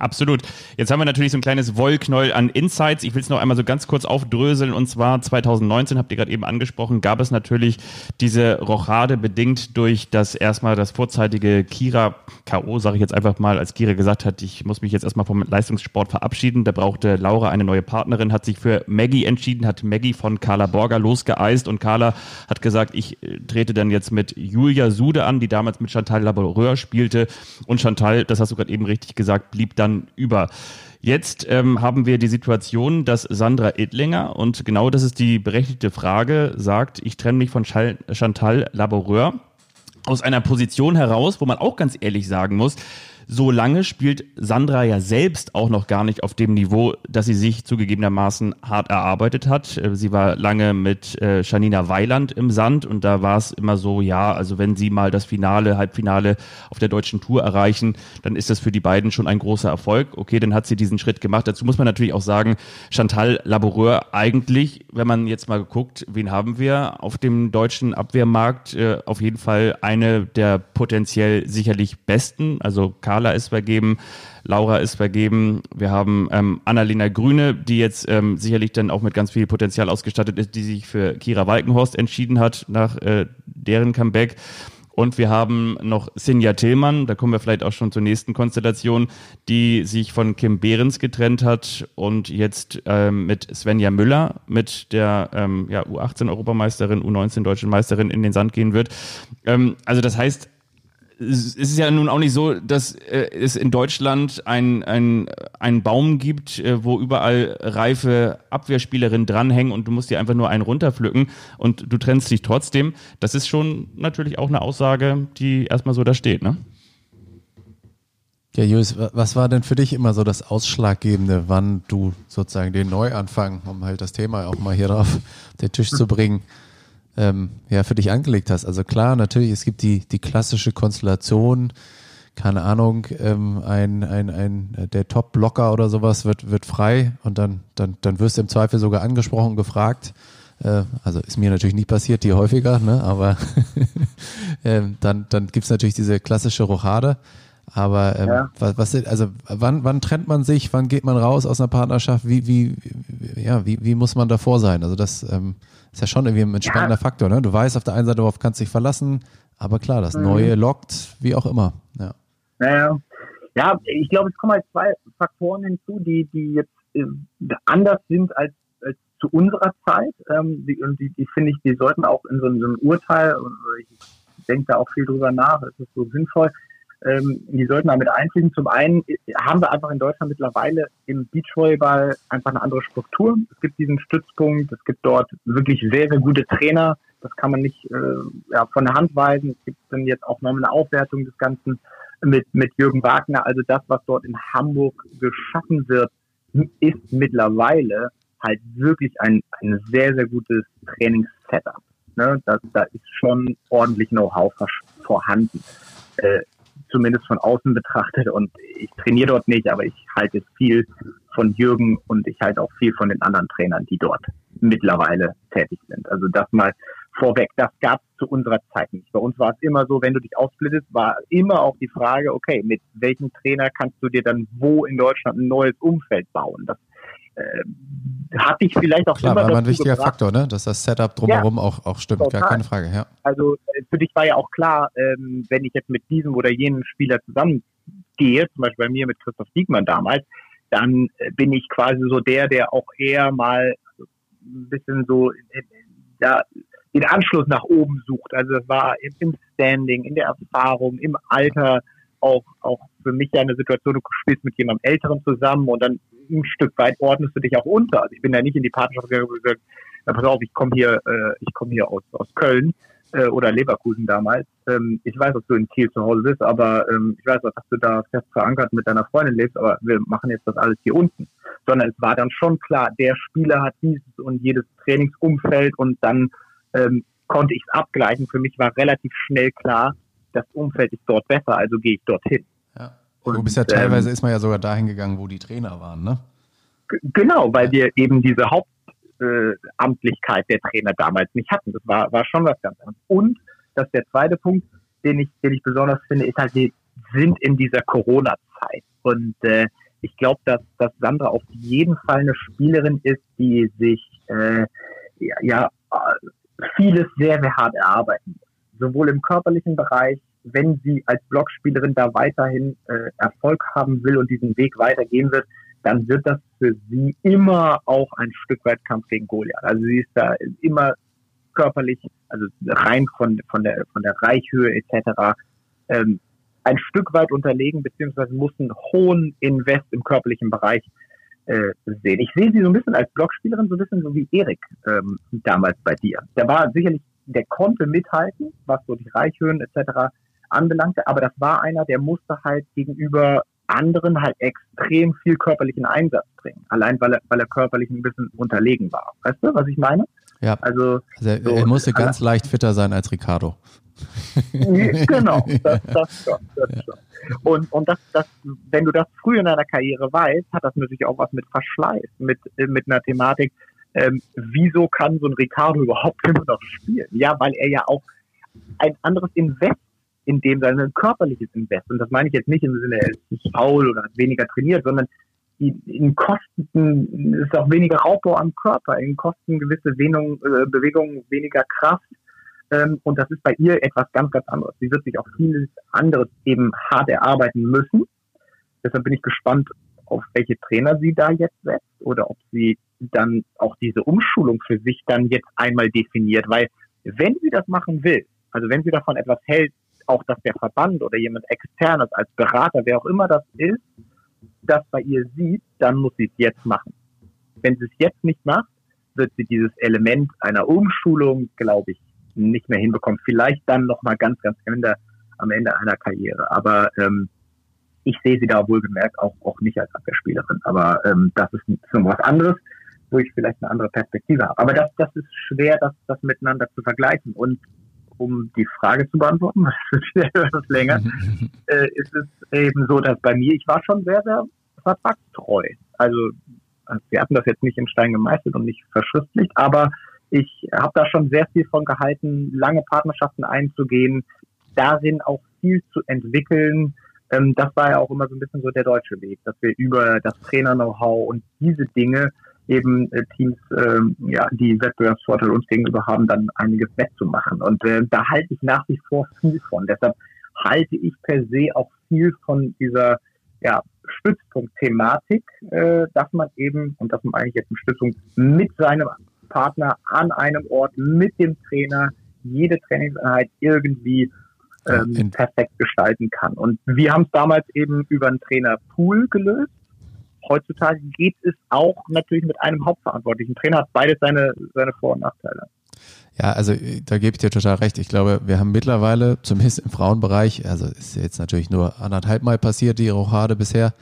Absolut. Jetzt haben wir natürlich so ein kleines Wollknäuel an Insights. Ich will es noch einmal so ganz kurz aufdröseln. Und zwar 2019, habt ihr gerade eben angesprochen, gab es natürlich diese Rochade bedingt durch das erstmal das vorzeitige Kira K.O., sage ich jetzt einfach mal, als Kira gesagt hat, ich muss mich jetzt erstmal vom Leistungssport verabschieden. Da brauchte Laura eine neue Partnerin, hat sich für Maggie entschieden, hat Maggie von Carla Borger losgeeist und Carla hat gesagt, ich äh, trete dann jetzt mit Julia Sude an, die damals mit Chantal Laboureur spielte. Und Chantal, das hast du gerade eben richtig gesagt, blieb dann dann über. Jetzt ähm, haben wir die Situation, dass Sandra Edlinger, und genau das ist die berechtigte Frage, sagt, ich trenne mich von Chantal Laboureur aus einer Position heraus, wo man auch ganz ehrlich sagen muss, so lange spielt Sandra ja selbst auch noch gar nicht auf dem Niveau, dass sie sich zugegebenermaßen hart erarbeitet hat. Äh, sie war lange mit äh, Janina Weiland im Sand und da war es immer so, ja, also wenn sie mal das Finale, Halbfinale auf der deutschen Tour erreichen, dann ist das für die beiden schon ein großer Erfolg. Okay, dann hat sie diesen Schritt gemacht. Dazu muss man natürlich auch sagen, Chantal Laboureur eigentlich, wenn man jetzt mal guckt, wen haben wir auf dem deutschen Abwehrmarkt, äh, auf jeden Fall eine der potenziell sicherlich besten. Also Carla ist vergeben, Laura ist vergeben. Wir haben ähm, Annalena Grüne, die jetzt ähm, sicherlich dann auch mit ganz viel Potenzial ausgestattet ist, die sich für Kira Walkenhorst entschieden hat nach äh, deren Comeback. Und wir haben noch Sinja Tillmann, da kommen wir vielleicht auch schon zur nächsten Konstellation, die sich von Kim Behrens getrennt hat und jetzt ähm, mit Svenja Müller, mit der ähm, ja, U18-Europameisterin, U19-Deutschen Meisterin in den Sand gehen wird. Ähm, also das heißt, es ist ja nun auch nicht so, dass äh, es in Deutschland ein, ein, einen Baum gibt, äh, wo überall reife Abwehrspielerinnen dranhängen und du musst dir einfach nur einen runterpflücken und du trennst dich trotzdem. Das ist schon natürlich auch eine Aussage, die erstmal so da steht, ne? Ja, Julius, was war denn für dich immer so das Ausschlaggebende, wann du sozusagen den Neuanfang, um halt das Thema auch mal hier drauf auf den Tisch zu bringen, ähm, ja, für dich angelegt hast. Also klar, natürlich, es gibt die, die klassische Konstellation, keine Ahnung, ähm, ein, ein, ein, der Top-Blocker oder sowas wird, wird frei und dann, dann, dann wirst du im Zweifel sogar angesprochen, gefragt. Äh, also ist mir natürlich nicht passiert, die häufiger, ne? aber (laughs) ähm, dann, dann gibt's natürlich diese klassische Rochade. Aber ähm, ja. was, was also wann, wann trennt man sich, wann geht man raus aus einer Partnerschaft, wie, wie, ja, wie, wie muss man davor sein? Also das ähm, ist ja schon irgendwie ein entspannender ja. Faktor, ne? Du weißt auf der einen Seite, worauf kannst du dich verlassen, aber klar, das mhm. Neue lockt, wie auch immer. Ja, naja. ja ich glaube, es kommen halt zwei Faktoren hinzu, die, die jetzt äh, anders sind als, als zu unserer Zeit. Ähm, die, und die, die finde ich, die sollten auch in so, so einem Urteil, und ich denke da auch viel drüber nach, es ist so sinnvoll, ähm, die sollten damit einfließen. Zum einen haben wir einfach in Deutschland mittlerweile im Beachvolleyball einfach eine andere Struktur. Es gibt diesen Stützpunkt, es gibt dort wirklich sehr, sehr gute Trainer. Das kann man nicht äh, ja, von der Hand weisen. Es gibt dann jetzt auch nochmal eine Aufwertung des Ganzen mit, mit Jürgen Wagner. Also das, was dort in Hamburg geschaffen wird, ist mittlerweile halt wirklich ein, ein sehr, sehr gutes Trainingssetup. Ne? Das, da ist schon ordentlich Know-how vorhanden. Äh, zumindest von außen betrachtet. Und ich trainiere dort nicht, aber ich halte viel von Jürgen und ich halte auch viel von den anderen Trainern, die dort mittlerweile tätig sind. Also das mal vorweg, das gab es zu unserer Zeit nicht. Bei uns war es immer so, wenn du dich aufsplittest, war immer auch die Frage, okay, mit welchem Trainer kannst du dir dann wo in Deutschland ein neues Umfeld bauen? Das äh, hatte ich vielleicht auch Klar, immer. War ein wichtiger gebracht. Faktor, ne? dass das Setup drumherum ja, auch, auch stimmt, total. gar keine Frage. Ja. Also äh, für dich war ja auch klar, ähm, wenn ich jetzt mit diesem oder jenem Spieler zusammengehe, zum Beispiel bei mir mit Christoph Diekmann damals, dann äh, bin ich quasi so der, der auch eher mal ein bisschen so ja, den Anschluss nach oben sucht. Also das war im, im Standing, in der Erfahrung, im Alter auch, auch für mich ja eine Situation, du spielst mit jemandem Älteren zusammen und dann ein Stück weit ordnest du dich auch unter. Also ich bin da nicht in die Partnerschaft gegangen und gesagt, na, pass auf, ich komme hier, äh, ich komme hier aus, aus Köln äh, oder Leverkusen damals. Ähm, ich weiß, dass du in Kiel zu Hause bist, aber ähm, ich weiß auch, dass du da fest verankert mit deiner Freundin lebst, aber wir machen jetzt das alles hier unten. Sondern es war dann schon klar, der Spieler hat dieses und jedes Trainingsumfeld und dann ähm, konnte ich es abgleichen. Für mich war relativ schnell klar, das Umfeld ist dort besser, also gehe ich dorthin. Und, du bist ja teilweise ähm, ist man ja sogar dahin gegangen, wo die Trainer waren, ne? Genau, weil wir eben diese Hauptamtlichkeit äh, der Trainer damals nicht hatten. Das war, war schon was ganz anderes. Und das ist der zweite Punkt, den ich, den ich besonders finde, ist halt, wir sind in dieser Corona-Zeit. Und äh, ich glaube, dass, dass Sandra auf jeden Fall eine Spielerin ist, die sich äh, ja, ja vieles sehr, sehr hart erarbeiten muss. Sowohl im körperlichen Bereich wenn sie als Blockspielerin da weiterhin äh, Erfolg haben will und diesen Weg weitergehen wird, dann wird das für sie immer auch ein Stück weit Kampf gegen Goliath. Also sie ist da immer körperlich, also rein von, von, der, von der Reichhöhe etc. Ähm, ein Stück weit unterlegen, beziehungsweise muss einen hohen Invest im körperlichen Bereich äh, sehen. Ich sehe sie so ein bisschen als Blockspielerin, so ein bisschen so wie Erik ähm, damals bei dir. Der war sicherlich, der konnte mithalten, was so die Reichhöhen etc anbelangte. Aber das war einer, der musste halt gegenüber anderen halt extrem viel körperlichen Einsatz bringen. Allein weil er, weil er körperlich ein bisschen unterlegen war. Weißt du, was ich meine? Ja. Also, also er, so, er musste ganz also, leicht fitter sein als Ricardo. genau, (laughs) das, das schon. Das ja. schon. Und, und das, das, wenn du das früh in deiner Karriere weißt, hat das natürlich auch was mit Verschleiß, mit, mit einer Thematik, ähm, wieso kann so ein Ricardo überhaupt immer noch spielen? Ja, weil er ja auch ein anderes Invest in dem Sinne ein körperliches Invest. Und das meine ich jetzt nicht im Sinne, er ist nicht faul oder hat weniger trainiert, sondern in, Kosten ist auch weniger Raubbau am Körper, in Kosten gewisse Bewegung, äh, Bewegungen, weniger Kraft. Ähm, und das ist bei ihr etwas ganz, ganz anderes. Sie wird sich auch vieles anderes eben hart erarbeiten müssen. Deshalb bin ich gespannt, auf welche Trainer sie da jetzt setzt oder ob sie dann auch diese Umschulung für sich dann jetzt einmal definiert. Weil wenn sie das machen will, also wenn sie davon etwas hält, auch, dass der Verband oder jemand externes als Berater, wer auch immer das ist, das bei ihr sieht, dann muss sie es jetzt machen. Wenn sie es jetzt nicht macht, wird sie dieses Element einer Umschulung, glaube ich, nicht mehr hinbekommen. Vielleicht dann noch mal ganz, ganz Ende, am Ende einer Karriere. Aber ähm, ich sehe sie da wohlgemerkt auch, auch nicht als Abwehrspielerin. Aber ähm, das ist, ist noch was anderes, wo ich vielleicht eine andere Perspektive habe. Aber das, das ist schwer, das, das miteinander zu vergleichen. Und um die Frage zu beantworten, (laughs) das etwas länger, (laughs) äh, ist es eben so, dass bei mir, ich war schon sehr, sehr vertragstreu. Also wir hatten das jetzt nicht in Stein gemeißelt und nicht verschriftlicht, aber ich habe da schon sehr viel von gehalten, lange Partnerschaften einzugehen, darin auch viel zu entwickeln. Ähm, das war ja auch immer so ein bisschen so der deutsche Weg, dass wir über das Trainer-Know-how und diese Dinge eben äh, Teams, äh, ja, die Wettbewerbsvorteile uns gegenüber haben, dann einiges wettzumachen. Und äh, da halte ich nach wie vor viel von. Deshalb halte ich per se auch viel von dieser ja, Stützpunkt-Thematik, äh, dass man eben, und das meine ich jetzt eine Stützung mit seinem Partner an einem Ort, mit dem Trainer, jede Trainingseinheit irgendwie ähm, perfekt gestalten kann. Und wir haben es damals eben über einen Trainerpool gelöst heutzutage geht es auch natürlich mit einem hauptverantwortlichen Trainer, hat beides seine, seine Vor- und Nachteile. Ja, also da gebe ich dir total recht. Ich glaube, wir haben mittlerweile, zumindest im Frauenbereich, also ist jetzt natürlich nur anderthalb Mal passiert, die Rochade bisher,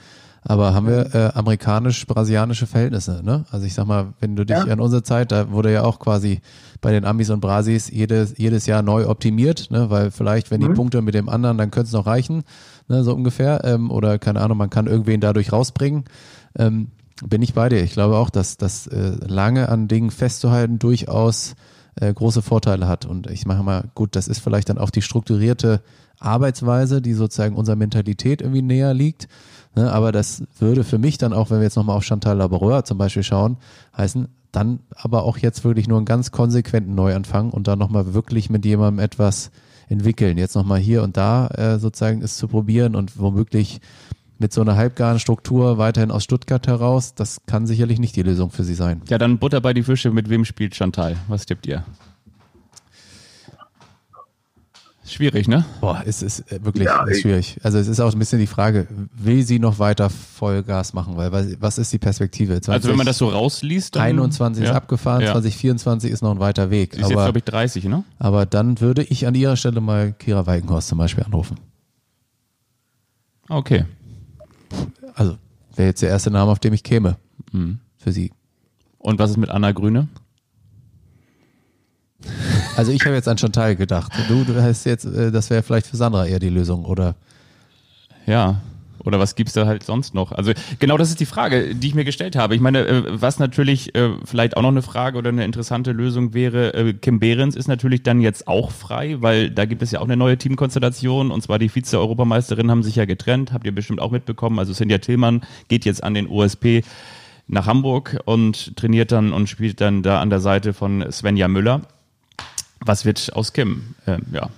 aber haben wir äh, amerikanisch-brasilianische Verhältnisse, ne? Also ich sag mal, wenn du dich ja. an unsere Zeit, da wurde ja auch quasi bei den Amis und Brasis jedes, jedes Jahr neu optimiert, ne? Weil vielleicht, wenn die mhm. Punkte mit dem anderen, dann könnte es noch reichen, ne? so ungefähr. Ähm, oder keine Ahnung, man kann irgendwen dadurch rausbringen. Ähm, bin ich bei dir. Ich glaube auch, dass das äh, lange an Dingen festzuhalten durchaus äh, große Vorteile hat. Und ich mache mal, gut, das ist vielleicht dann auch die strukturierte Arbeitsweise, die sozusagen unserer Mentalität irgendwie näher liegt. Ne? Aber das würde für mich dann auch, wenn wir jetzt nochmal auf Chantal Laboureur zum Beispiel schauen, heißen, dann aber auch jetzt wirklich nur einen ganz konsequenten Neuanfang und dann nochmal wirklich mit jemandem etwas entwickeln. Jetzt nochmal hier und da äh, sozusagen es zu probieren und womöglich mit so einer halbgaren Struktur weiterhin aus Stuttgart heraus, das kann sicherlich nicht die Lösung für sie sein. Ja, dann Butter bei die Fische. Mit wem spielt Chantal? Was tippt ihr? Schwierig, ne? Boah, es ist äh, wirklich ja, schwierig. Also es ist auch ein bisschen die Frage, will sie noch weiter Vollgas machen? Weil was ist die Perspektive? 20, also wenn man das so rausliest, dann, 21 ja. ist abgefahren, ja. 2024 ist noch ein weiter Weg. Sie ist aber, jetzt, glaube ich, 30, ne? Aber dann würde ich an ihrer Stelle mal Kira Weikenhorst zum Beispiel anrufen. Okay. Also wäre jetzt der erste Name, auf dem ich käme. Mhm. Für sie. Und was ist mit Anna Grüne? Also ich habe jetzt an Chantal gedacht. Du, du hast jetzt, äh, das wäre vielleicht für Sandra eher die Lösung, oder? Ja. Oder was gibt's da halt sonst noch? Also genau das ist die Frage, die ich mir gestellt habe. Ich meine, äh, was natürlich äh, vielleicht auch noch eine Frage oder eine interessante Lösung wäre, Kim Behrens ist natürlich dann jetzt auch frei, weil da gibt es ja auch eine neue Teamkonstellation und zwar die Vize-Europameisterinnen haben sich ja getrennt, habt ihr bestimmt auch mitbekommen. Also Cynthia Tillmann geht jetzt an den OSP nach Hamburg und trainiert dann und spielt dann da an der Seite von Svenja Müller. Was wird aus Kim? Ähm, ja.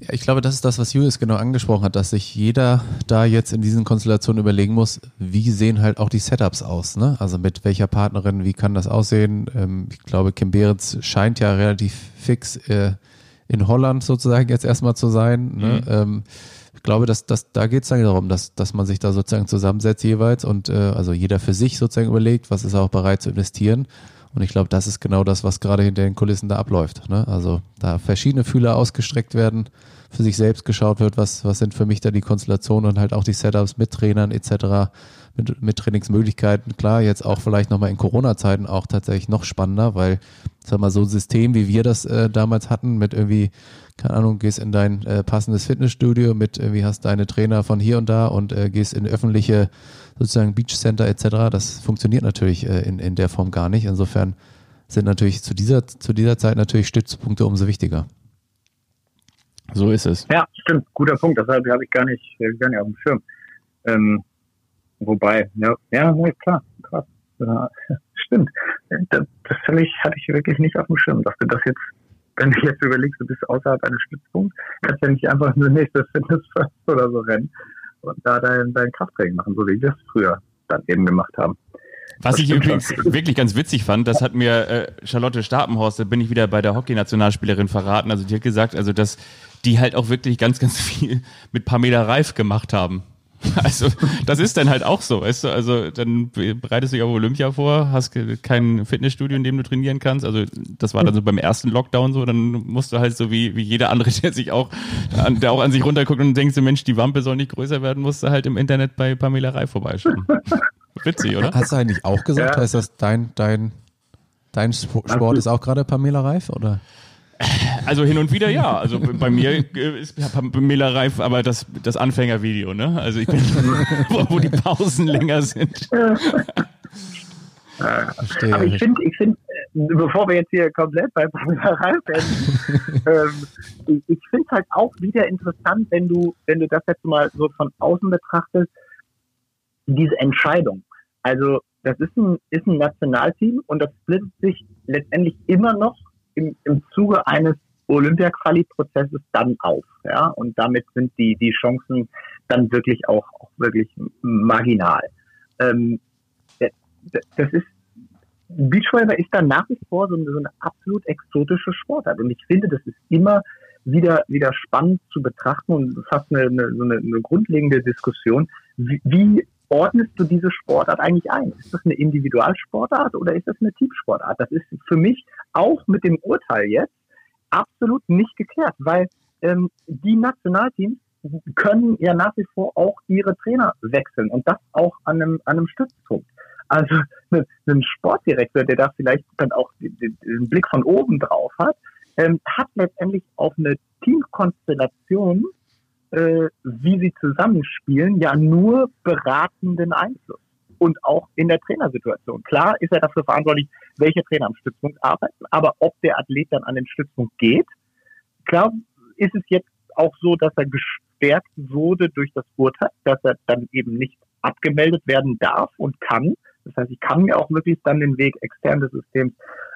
Ja, ich glaube, das ist das, was Julius genau angesprochen hat, dass sich jeder da jetzt in diesen Konstellationen überlegen muss, wie sehen halt auch die Setups aus, ne? Also mit welcher Partnerin, wie kann das aussehen? Ähm, ich glaube, Kim Behrens scheint ja relativ fix äh, in Holland sozusagen jetzt erstmal zu sein. Ne? Mhm. Ähm, ich glaube, dass, dass da geht es dann darum, dass, dass man sich da sozusagen zusammensetzt jeweils und äh, also jeder für sich sozusagen überlegt, was ist er auch bereit zu investieren Und ich glaube, das ist genau das, was gerade hinter den Kulissen da abläuft. Ne? Also da verschiedene Fühler ausgestreckt werden, für sich selbst geschaut wird, was, was sind für mich da die Konstellationen und halt auch die Setups mit Trainern etc., mit, mit Trainingsmöglichkeiten. Klar, jetzt auch vielleicht nochmal in Corona-Zeiten auch tatsächlich noch spannender, weil, sag mal, so ein System, wie wir das äh, damals hatten, mit irgendwie, keine Ahnung, gehst in dein äh, passendes Fitnessstudio, mit irgendwie hast deine Trainer von hier und da und äh, gehst in öffentliche sozusagen Beach Center etc. Das funktioniert natürlich äh, in, in der Form gar nicht. Insofern sind natürlich zu dieser, zu dieser Zeit natürlich Stützpunkte umso wichtiger. So ist es. Ja, stimmt. Guter Punkt. Das habe ich gar nicht, gar nicht auf dem Schirm. Ähm, wobei, ja, ja, klar, krass. Ja, (laughs) stimmt. Das, das ich, hatte ich wirklich nicht auf dem Schirm, dass du das jetzt, wenn du jetzt überlegst, du bist außerhalb eines Stützpunkts, kannst ja nicht einfach nur nächstes Fitness First oder so rennen und da dein, dein Krafttraining machen, so wie wir es früher dann eben gemacht haben. Was ich übrigens schon. wirklich ganz witzig fand, das hat mir äh, Charlotte Stapenhorst, da bin ich wieder bei der Hockey-Nationalspielerin verraten, also die hat gesagt, also dass die halt auch wirklich ganz, ganz viel mit Pamela Reif gemacht haben. (laughs) Also, das ist dann halt auch so, weißt du? Also, dann bereitest du dich auf Olympia vor, hast kein Fitnessstudio, in dem du trainieren kannst. Also, das war dann so beim ersten Lockdown so, dann musst du halt so wie, wie jeder andere, (laughs) der sich auch, der auch an sich runterguckt und denkt so, Mensch, die Wampe soll nicht größer werden, musst du halt im Internet bei Pamela Reif vorbeischauen. (laughs) Witzig, oder? Hast du eigentlich auch gesagt, ja. heißt das dein, dein, dein Sport ist auch gerade Pamela Reif, oder? Also hin und wieder ja. Also bei mir ist Pamela Reif aber das, das Anfängervideo, ne? Also ich bin, (laughs) wo, wo die Pausen länger sind. Verstehe. Aber ich finde, ich finde, bevor wir jetzt hier komplett bei Pamela Reif werden, (laughs) ähm, ich, ich finde es halt auch wieder interessant, wenn du, wenn du das jetzt mal so von außen betrachtest, diese Entscheidung. Also das ist ein, ist ein Nationalteam und das splittet sich letztendlich immer noch im, im Zuge eines Olympia-Quali-Prozesses dann auf. Ja? Und damit sind die, die Chancen dann wirklich auch, auch wirklich marginal. Ähm, das ist, Beachvolleyball ist dann nach wie vor so eine, so eine absolut exotische Sportart. Und ich finde, das ist immer wieder, wieder spannend zu betrachten und fast eine, eine, so eine, eine grundlegende Diskussion. Wie, wie ordnest du diese Sportart eigentlich ein? Ist das eine Individualsportart oder ist das eine Teamsportart? Das ist für mich auch mit dem Urteil jetzt absolut nicht geklärt, weil ähm, die Nationalteams können ja nach wie vor auch ihre Trainer wechseln und das auch an einem, an einem Stützpunkt. Also (laughs) ein Sportdirektor, der da vielleicht dann auch den, Blick von oben drauf hat, ähm, hat letztendlich auf eine Teamkonstellation äh, wie sie zusammenspielen, ja nur beratenden Einfluss. Und auch in der Trainersituation. Klar ist er dafür verantwortlich, welche Trainer am Stützpunkt arbeiten, aber ob der Athlet dann an den Stützpunkt geht, klar ist es jetzt auch so, dass er gestärkt wurde durch das Urteil, dass er dann eben nicht abgemeldet werden darf und kann. Das heißt, ich kann mir auch wirklich dann den Weg extern des Systems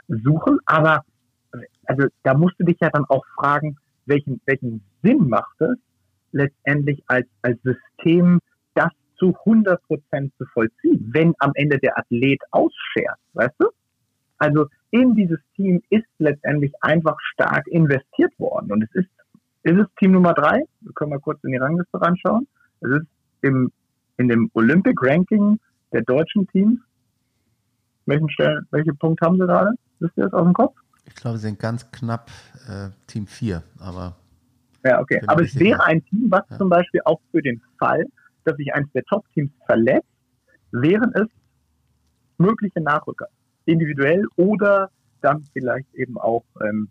suchen, aber also da musst du dich ja dann auch fragen, welchen, welchen Sinn macht es, letztendlich als, als System das zu 100 Prozent zu vollziehen, wenn am Ende der Athlet ausschert, weißt du? Also in dieses Team ist letztendlich einfach stark investiert worden. Und es ist, ist es Team Nummer drei? Wir können mal kurz in die Rangliste reinschauen. Es ist im, in dem Olympic Ranking der deutschen Teams. Welchen Stellen, welche Punkt haben Sie gerade? Wisst ihr das aus dem Kopf? Ich glaube, sie sind ganz knapp äh, Team 4, aber ja, okay. Aber es wäre ein Team, was ja. zum Beispiel auch für den Fall, dass sich eines der Top-Teams verletzt, wären es mögliche Nachrücker. Individuell oder dann vielleicht eben auch ähm,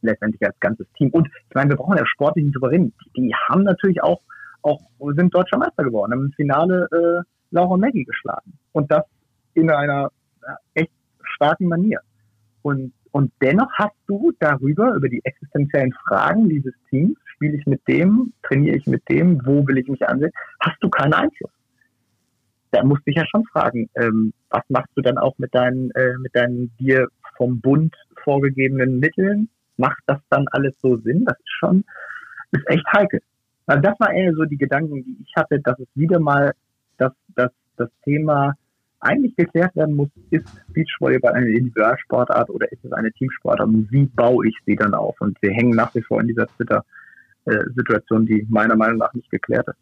letztendlich als ganzes Team. Und ich meine, wir brauchen ja sportlichen Souverän. Die haben natürlich auch, auch sind deutscher Meister geworden, haben im Finale äh, Laura Maggie geschlagen. Und das in einer echt starken Manier. Und und dennoch hast du darüber, über die existenziellen Fragen dieses Teams, spiele ich mit dem, trainiere ich mit dem, wo will ich mich ansehen, hast du keinen Einfluss. Da musst du dich ja schon fragen, ähm, was machst du dann auch mit deinen, äh, mit deinen dir vom Bund vorgegebenen Mitteln? Macht das dann alles so Sinn? Das ist schon, ist echt heikel. Also das war eher so die Gedanken, die ich hatte, dass es wieder mal das, das, das Thema eigentlich geklärt werden muss, ist Beachvolleyball eine Individualsportart oder ist es eine Teamsportart und wie baue ich sie dann auf? Und wir hängen nach wie vor in dieser Twitter-Situation, die meiner Meinung nach nicht geklärt ist.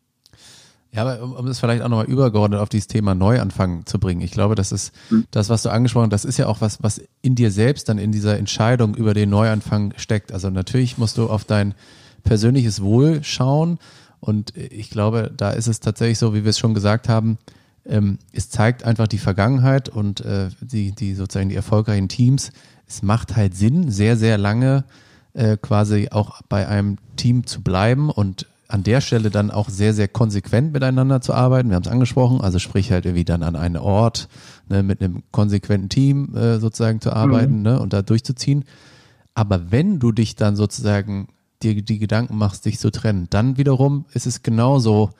Ja, aber um, um das vielleicht auch nochmal übergeordnet auf dieses Thema Neuanfang zu bringen. Ich glaube, das ist mhm. das, was du angesprochen hast, das ist ja auch was, was in dir selbst dann in dieser Entscheidung über den Neuanfang steckt. Also natürlich musst du auf dein persönliches Wohl schauen. Und ich glaube, da ist es tatsächlich so, wie wir es schon gesagt haben, ähm, es zeigt einfach die Vergangenheit und äh, die, die sozusagen die erfolgreichen Teams. Es macht halt Sinn, sehr, sehr lange äh, quasi auch bei einem Team zu bleiben und an der Stelle dann auch sehr, sehr konsequent miteinander zu arbeiten. Wir haben es angesprochen, also sprich halt irgendwie dann an einen Ort ne, mit einem konsequenten Team äh, sozusagen zu arbeiten mhm. ne, und da durchzuziehen. Aber wenn du dich dann sozusagen dir die Gedanken machst, dich zu trennen, dann wiederum ist es genauso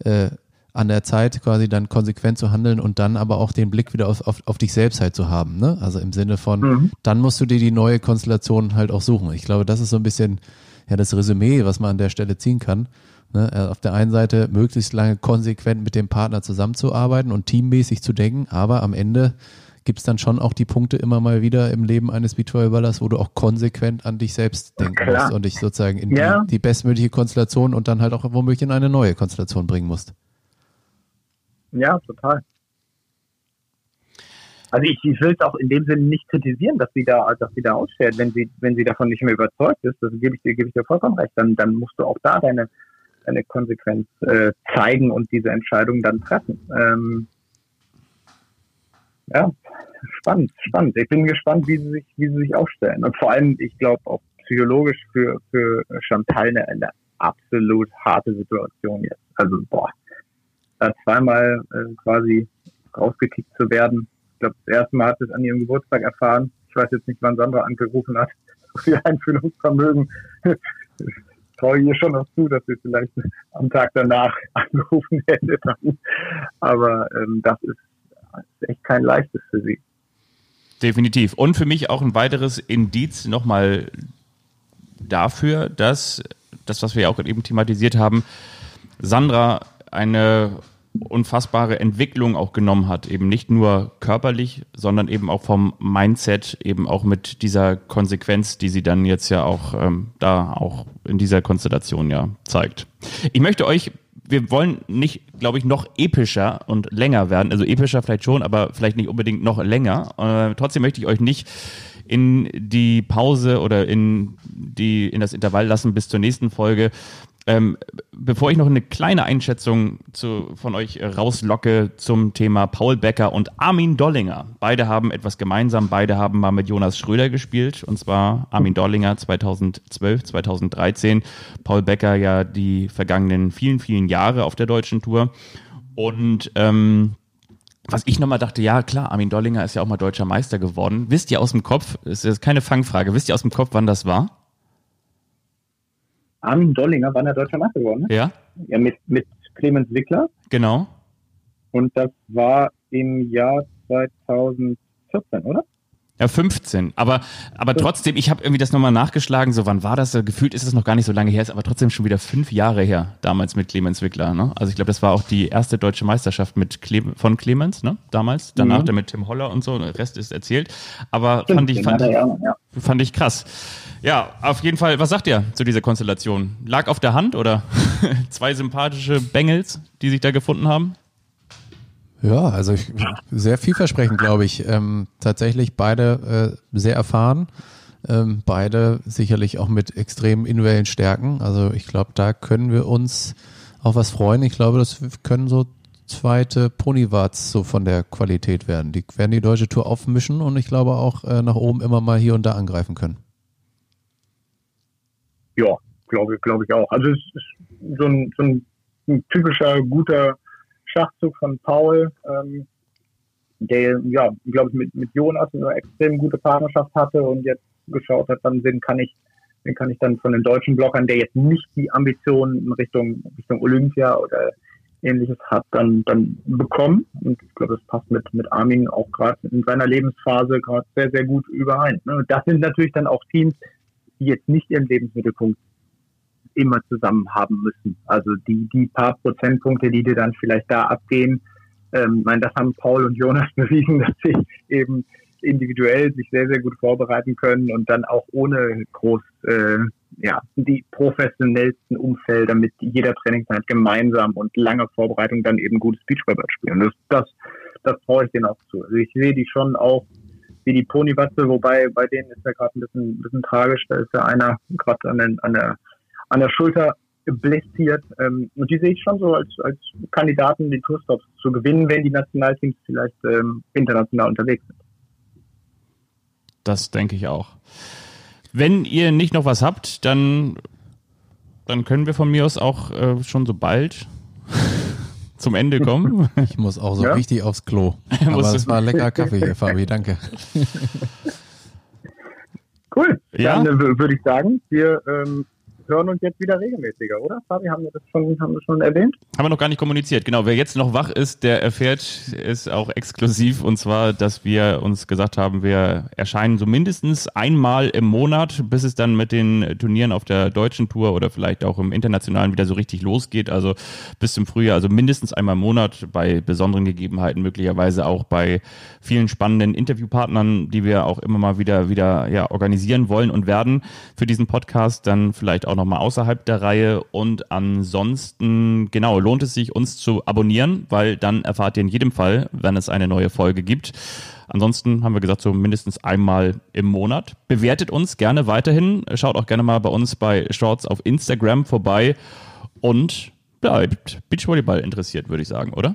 äh, an der Zeit, quasi dann konsequent zu handeln und dann aber auch den Blick wieder auf, auf, auf dich selbst halt zu haben. Ne? Also im Sinne von, mhm. dann musst du dir die neue Konstellation halt auch suchen. Ich glaube, das ist so ein bisschen ja das Resümee, was man an der Stelle ziehen kann. Ne? Äh, auf der einen Seite möglichst lange konsequent mit dem Partner zusammenzuarbeiten und teammäßig zu denken, aber am Ende gibt es dann schon auch die Punkte immer mal wieder im Leben eines Betreuerballers, wo du auch konsequent an dich selbst denken musst und dich sozusagen in ja. die, die bestmögliche Konstellation und dann halt auch womöglich in eine neue Konstellation bringen musst. Ja, total. Also ich, ich will es auch in dem Sinne nicht kritisieren, dass sie da, dass sie da ausstellt. Wenn sie, wenn sie davon nicht mehr überzeugt ist, das gebe ich dir, gebe ich dir vollkommen recht, dann, dann musst du auch da deine, deine Konsequenz äh, zeigen und diese Entscheidung dann treffen. Ähm, ja, spannend, spannend. Ich bin gespannt, wie sie sich, wie sie sich aufstellen. Und vor allem, ich glaube auch psychologisch für, für Chantal eine, eine absolut harte Situation jetzt. Also, boah, da zweimal äh, quasi rausgekickt zu werden. Ich glaube, das erste Mal hat es an ihrem Geburtstag erfahren. Ich weiß jetzt nicht, wann Sandra angerufen hat. (laughs) So viel Einfühlungsvermögen. (laughs) Ich traue ihr schon noch zu, dass sie vielleicht am Tag danach (laughs) angerufen hätte. Aber ähm, das ist echt kein leichtes für sie. Definitiv. Und für mich auch ein weiteres Indiz nochmal dafür, dass das, was wir ja auch eben thematisiert haben, Sandra eine unfassbare Entwicklung auch genommen hat, eben nicht nur körperlich, sondern eben auch vom Mindset, eben auch mit dieser Konsequenz, die sie dann jetzt ja auch ähm, da auch in dieser Konstellation ja zeigt. Ich möchte euch wir wollen nicht, glaube ich, noch epischer und länger werden. Also epischer vielleicht schon, aber vielleicht nicht unbedingt noch länger. Äh, trotzdem möchte ich euch nicht in die Pause oder in die in das Intervall lassen bis zur nächsten Folge, ähm, bevor ich noch eine kleine Einschätzung zu, von euch rauslocke zum Thema Paul Becker und Armin Dollinger. Beide haben etwas gemeinsam. Beide haben mal mit Jonas Schröder gespielt. Und zwar Armin Dollinger 2012, 2013. Paul Becker ja die vergangenen vielen, vielen Jahre auf der deutschen Tour. Und ähm, was ich nochmal dachte, ja klar, Armin Dollinger ist ja auch mal deutscher Meister geworden. Wisst ihr aus dem Kopf, ist jetzt keine Fangfrage, wisst ihr aus dem Kopf, wann das war? Armin Dollinger war der deutscher Meister geworden. Ne? Ja. Ja, mit, mit Clemens Wickler. Genau. Und das war im Jahr 2014, oder? Ja, 15. Aber, aber trotzdem, ich habe irgendwie das nochmal nachgeschlagen, so wann war das? Gefühlt ist es noch gar nicht so lange her, ist aber trotzdem schon wieder fünf Jahre her, damals mit Clemens Wickler. Ne? Also ich glaube, das war auch die erste deutsche Meisterschaft mit Cle von Clemens, ne? Damals. Danach mhm. dann mit Tim Holler und so, der Rest ist erzählt. Aber Stimmt, fand ich, fand, ich, ja. fand ich krass. Ja, auf jeden Fall, was sagt ihr zu dieser Konstellation? Lag auf der Hand oder (laughs) zwei sympathische Bengels, die sich da gefunden haben? Ja, also ich, sehr vielversprechend, glaube ich. Ähm, tatsächlich beide äh, sehr erfahren, ähm, beide sicherlich auch mit extrem individuellen Stärken. Also ich glaube, da können wir uns auf was freuen. Ich glaube, das können so zweite Ponywarts so von der Qualität werden. Die werden die deutsche Tour aufmischen und ich glaube auch äh, nach oben immer mal hier und da angreifen können. Ja, glaube glaube ich auch. Also es ist so ein, so ein, ein typischer guter Schachzug von Paul, ähm, der, ja, glaube ich, mit, mit Jonas eine extrem gute Partnerschaft hatte und jetzt geschaut hat, dann wen kann ich, wen kann ich dann von den deutschen Blockern, der jetzt nicht die Ambitionen in Richtung, Richtung Olympia oder ähnliches hat, dann, dann bekommen. Und ich glaube, das passt mit, mit Armin auch gerade in seiner Lebensphase gerade sehr, sehr gut überein. Ne? Das sind natürlich dann auch Teams, die jetzt nicht ihren Lebensmittelpunkt immer zusammen haben müssen. Also die, die paar Prozentpunkte, die dir dann vielleicht da abgehen, ähm, meine, das haben Paul und Jonas (laughs) bewiesen, dass sie eben individuell sich sehr, sehr gut vorbereiten können und dann auch ohne groß äh, ja, die professionellsten Umfelder mit jeder Trainingszeit gemeinsam und lange Vorbereitung dann eben gutes Beachvolleyball spielen. Das, das, das traue ich denen auch zu. Also ich sehe die schon auch wie die Ponywatze, wobei bei denen ist ja gerade ein bisschen, bisschen tragisch. Da ist ja einer gerade an, an, der, an der Schulter blessiert. Ähm, und die sehe ich schon so als, als Kandidaten, die Tourstops zu gewinnen, wenn die Nationalteams vielleicht ähm, international unterwegs sind. Das denke ich auch. Wenn ihr nicht noch was habt, dann, dann können wir von mir aus auch äh, schon so bald (laughs) zum Ende kommen. (laughs) Ich muss auch so ja? richtig aufs Klo. (laughs) Aber es war lecker Kaffee hier, Fabi, danke. Cool. Ja? Dann äh, würde ich sagen, wir ähm, hören uns jetzt wieder regelmäßiger, oder? Fabi, haben wir das schon, haben wir schon erwähnt? Haben wir noch gar nicht kommuniziert. Genau, wer jetzt noch wach ist, der erfährt es auch exklusiv und zwar, dass wir uns gesagt haben, wir erscheinen so mindestens einmal im Monat, bis es dann mit den Turnieren auf der deutschen Tour oder vielleicht auch im internationalen wieder so richtig losgeht. Also bis zum Frühjahr, also mindestens einmal im Monat bei besonderen Gegebenheiten, möglicherweise auch bei vielen spannenden Interviewpartnern, die wir auch immer mal wieder wieder ja, organisieren wollen und werden für diesen Podcast, dann vielleicht auch nochmal außerhalb der Reihe. Und ansonsten, genau, lohnt es sich, uns zu abonnieren, weil dann erfahrt ihr in jedem Fall, wenn es eine neue Folge gibt. Ansonsten haben wir gesagt, so mindestens einmal im Monat. Bewertet uns gerne weiterhin. Schaut auch gerne mal bei uns bei Shorts auf Instagram vorbei und bleibt Beachvolleyball interessiert, würde ich sagen, oder?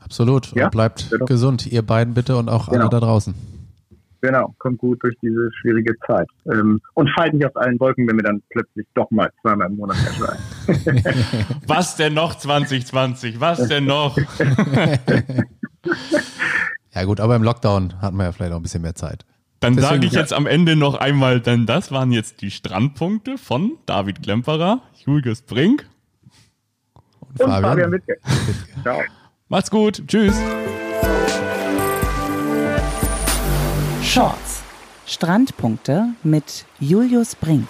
Absolut. Ja, und bleibt genau. gesund, ihr beiden bitte und auch genau. alle da draußen. Genau, kommt gut durch diese schwierige Zeit. Ähm, und fallt nicht aus allen Wolken, wenn wir dann plötzlich doch mal zweimal im Monat erscheinen. (laughs) Was denn noch 2020? Was denn noch? (laughs) ja gut, aber im Lockdown hatten wir ja vielleicht auch ein bisschen mehr Zeit. Dann sage ich jetzt am Ende noch einmal, denn das waren jetzt die Strandpunkte von David Klemperer, Julius Brink und, und Fabian, Fabian Wittke. Ciao. Macht's gut. Tschüss. Shorts. Strandpunkte mit Julius Brink.